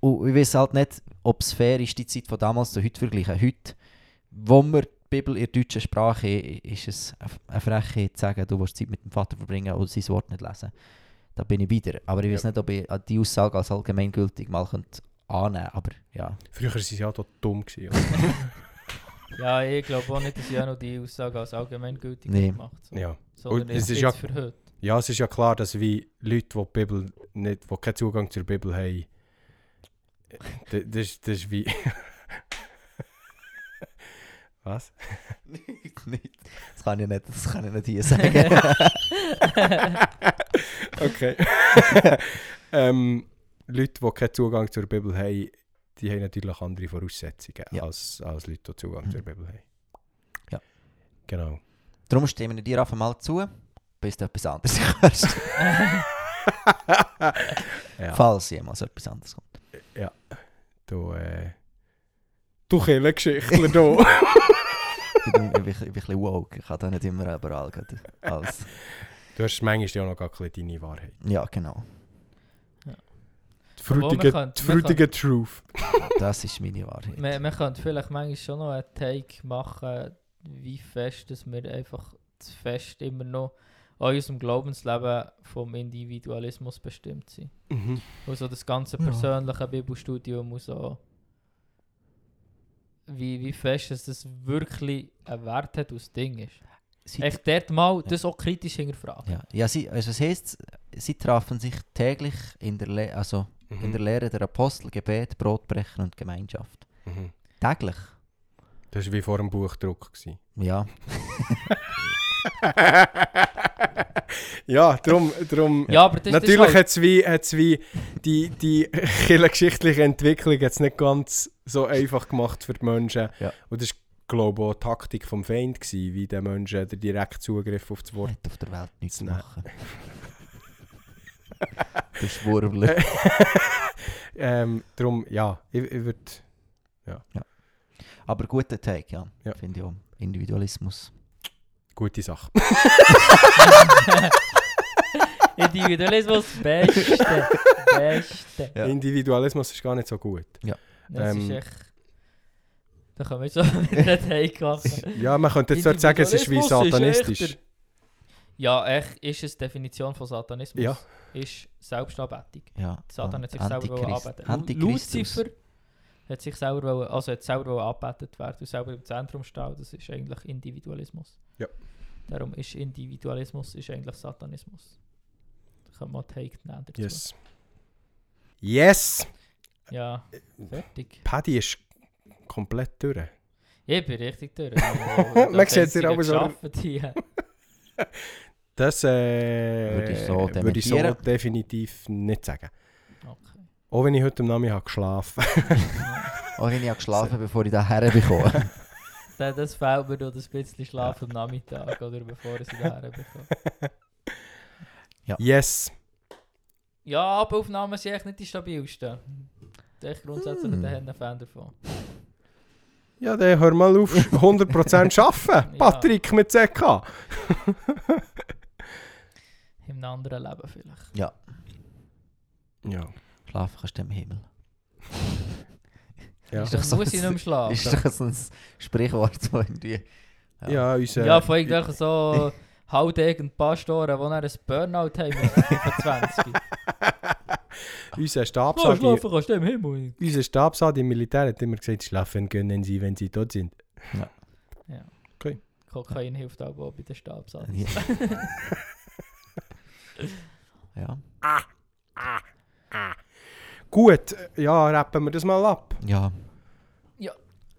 und ich weiß halt nicht, ob es fair ist, die Zeit von damals zu heute vergleichen. Heute, wo wir die Bibel in der deutschen Sprache ist es eine Frechheit zu sagen, du willst Zeit mit dem Vater verbringen und sein Wort nicht lesen. Da bin ich wieder. Aber ich weiß Ja. nicht, ob ich die Aussage als allgemeingültig mal könnte annehmen. Aber ja, Früher waren sie ja doch dumm. Gewesen? <laughs> Ja, ich glaube auch nicht, dass ich auch noch die Aussage als allgemeingültig Nee. gemacht habe. ja. Sondern es ist ja- für heute. ja, es ist ja klar, dass wie Leute, die die Bibel nicht, die keinen Zugang zur Bibel haben, das, das, ist- das ist wie... <laughs> Was? <laughs> nicht. Das kann ich nicht, das kann ich nicht hier sagen. Okay. ähm, Leute, die keinen Zugang zur Bibel haben, die haben natürlich andere Voraussetzungen Ja. als, als Leute, die Zugang Mhm. zur Bibel haben. Ja. Genau. Darum stimmen wir dir einfach mal zu, bis du etwas anderes hörst. <laughs> Ja. Falls jemals etwas anderes kommt. Du, äh... Du Killengeschichtler, du. Ich bin, ich bin, ich bin ein bisschen woke. Ich kann da nicht immer überall. Als, du hast manchmal ja noch gar deine Wahrheit. ja, genau. Die frutige, kann- die frutige Truth. <laughs> Das ist meine Wahrheit. Man, man könnte vielleicht manchmal schon noch einen Take machen, wie fest dass wir einfach zu fest immer noch an unserem Glaubensleben vom Individualismus bestimmt sind. Mhm. Also das ganze Ja. persönliche Bibelstudium muss auch wie, wie fest dass das wirklich einen Wert hat aus Ding ist. Sie, Echt dort mal das auch kritisch hinterfragen. ja, ja sie, also es heisst, sie trafen sich täglich in der, Le also in der Mhm. Lehre der Apostel, Gebet, Brotbrechen und Gemeinschaft. Mhm. Täglich? Das war wie vor dem Buchdruck. gewesen. Ja. <laughs> ja, darum... darum Ja, aber das, Natürlich halt, hat es wie, hat's wie die, die <laughs> kirchengeschichtliche Entwicklung hat's nicht ganz so einfach gemacht für die Menschen. Ja. Und das war, glaube ich, auch die Taktik vom Feind, gewesen, wie den Menschen den direkten Zugriff auf das Wort. Hat auf der Welt nichts zu machen. <laughs> <laughs> der Schwurbler. <laughs> ähm, darum, ja, ich, ich würde... Aber guter Take, ja. Ja. Finde ich auch. Individualismus. Gute Sache. <laughs> Individualismus, beste, beste. Ja. Individualismus ist gar nicht so gut. Das ist Ähm. echt... Da können wir so wieder einen Take machen. Ja, man könnte jetzt sagen, es ist wie ist satanistisch. echt Ja, echt ist es die Definition von Satanismus. Ja. Ist Selbstanbetung. Ja. Satan hat sich selber anbeten. Lucifer hat sich selber wollen, also hat selber angebetet werden und selber im Zentrum stehen. Das ist eigentlich Individualismus. Ja. Darum ist Individualismus ist eigentlich Satanismus. Da kann man Take nehmen dazu. Yes. Yes! Ja, fertig. Paddy ist komplett durch. Ich bin richtig durch. <laughs> Man sieht dir aber so- Hier. <laughs> Das äh, Würde ich so würde ich so definitiv nicht sagen. Okay. Auch wenn ich heute Abend habe geschlafen <laughs> Auch wenn ich habe geschlafen <laughs> bevor ich da herbekomme. <laughs> Das, das fehlt mir noch ein bisschen Schlaf am Nachmittag oder bevor ich sie daher bekomme. Yes! Ja, Abaufnahmen sind echt nicht die stabilsten. Ich bin grundsätzlich Hm. ein Fan davon. Ja, dann hör mal auf 100% arbeiten. Ja. Patrick mit ZK. In einem anderen Leben vielleicht. ja. Ja. Schlafen kannst du im Himmel. Ja, Ist doch so muss ich ein- nicht mehr Ist schlafen. doch so ein Sprichwort, so irgendwie. ja unser, Ja, von irgendwelchen so <laughs> Haudegen Pastoren, die dann ein Burnout haben mit <laughs> 25. unser Oh, Stabsadi, schlafen kannst du im Himmel. unser Stabsadi im Militär hat immer gesagt, schlafen können sie, wenn sie tot sind. Kokain hilft aber auch bei den Stabsatz. Ja. <laughs> ja. Gut, ja, rappen wir das mal ab. Ja. Ja.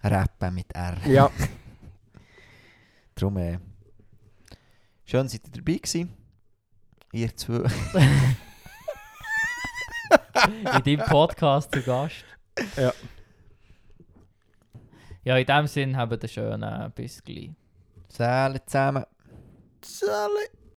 Rappen mit R. Ja, <laughs> Darum, äh, Schön, seid ihr dabei gewesen. Ihr zwei. <laughs> In deinem Podcast zu Gast. Ja. Ja, in dem Sinn haben wir einen schönen bis gleich. Zählen zusammen. Sally.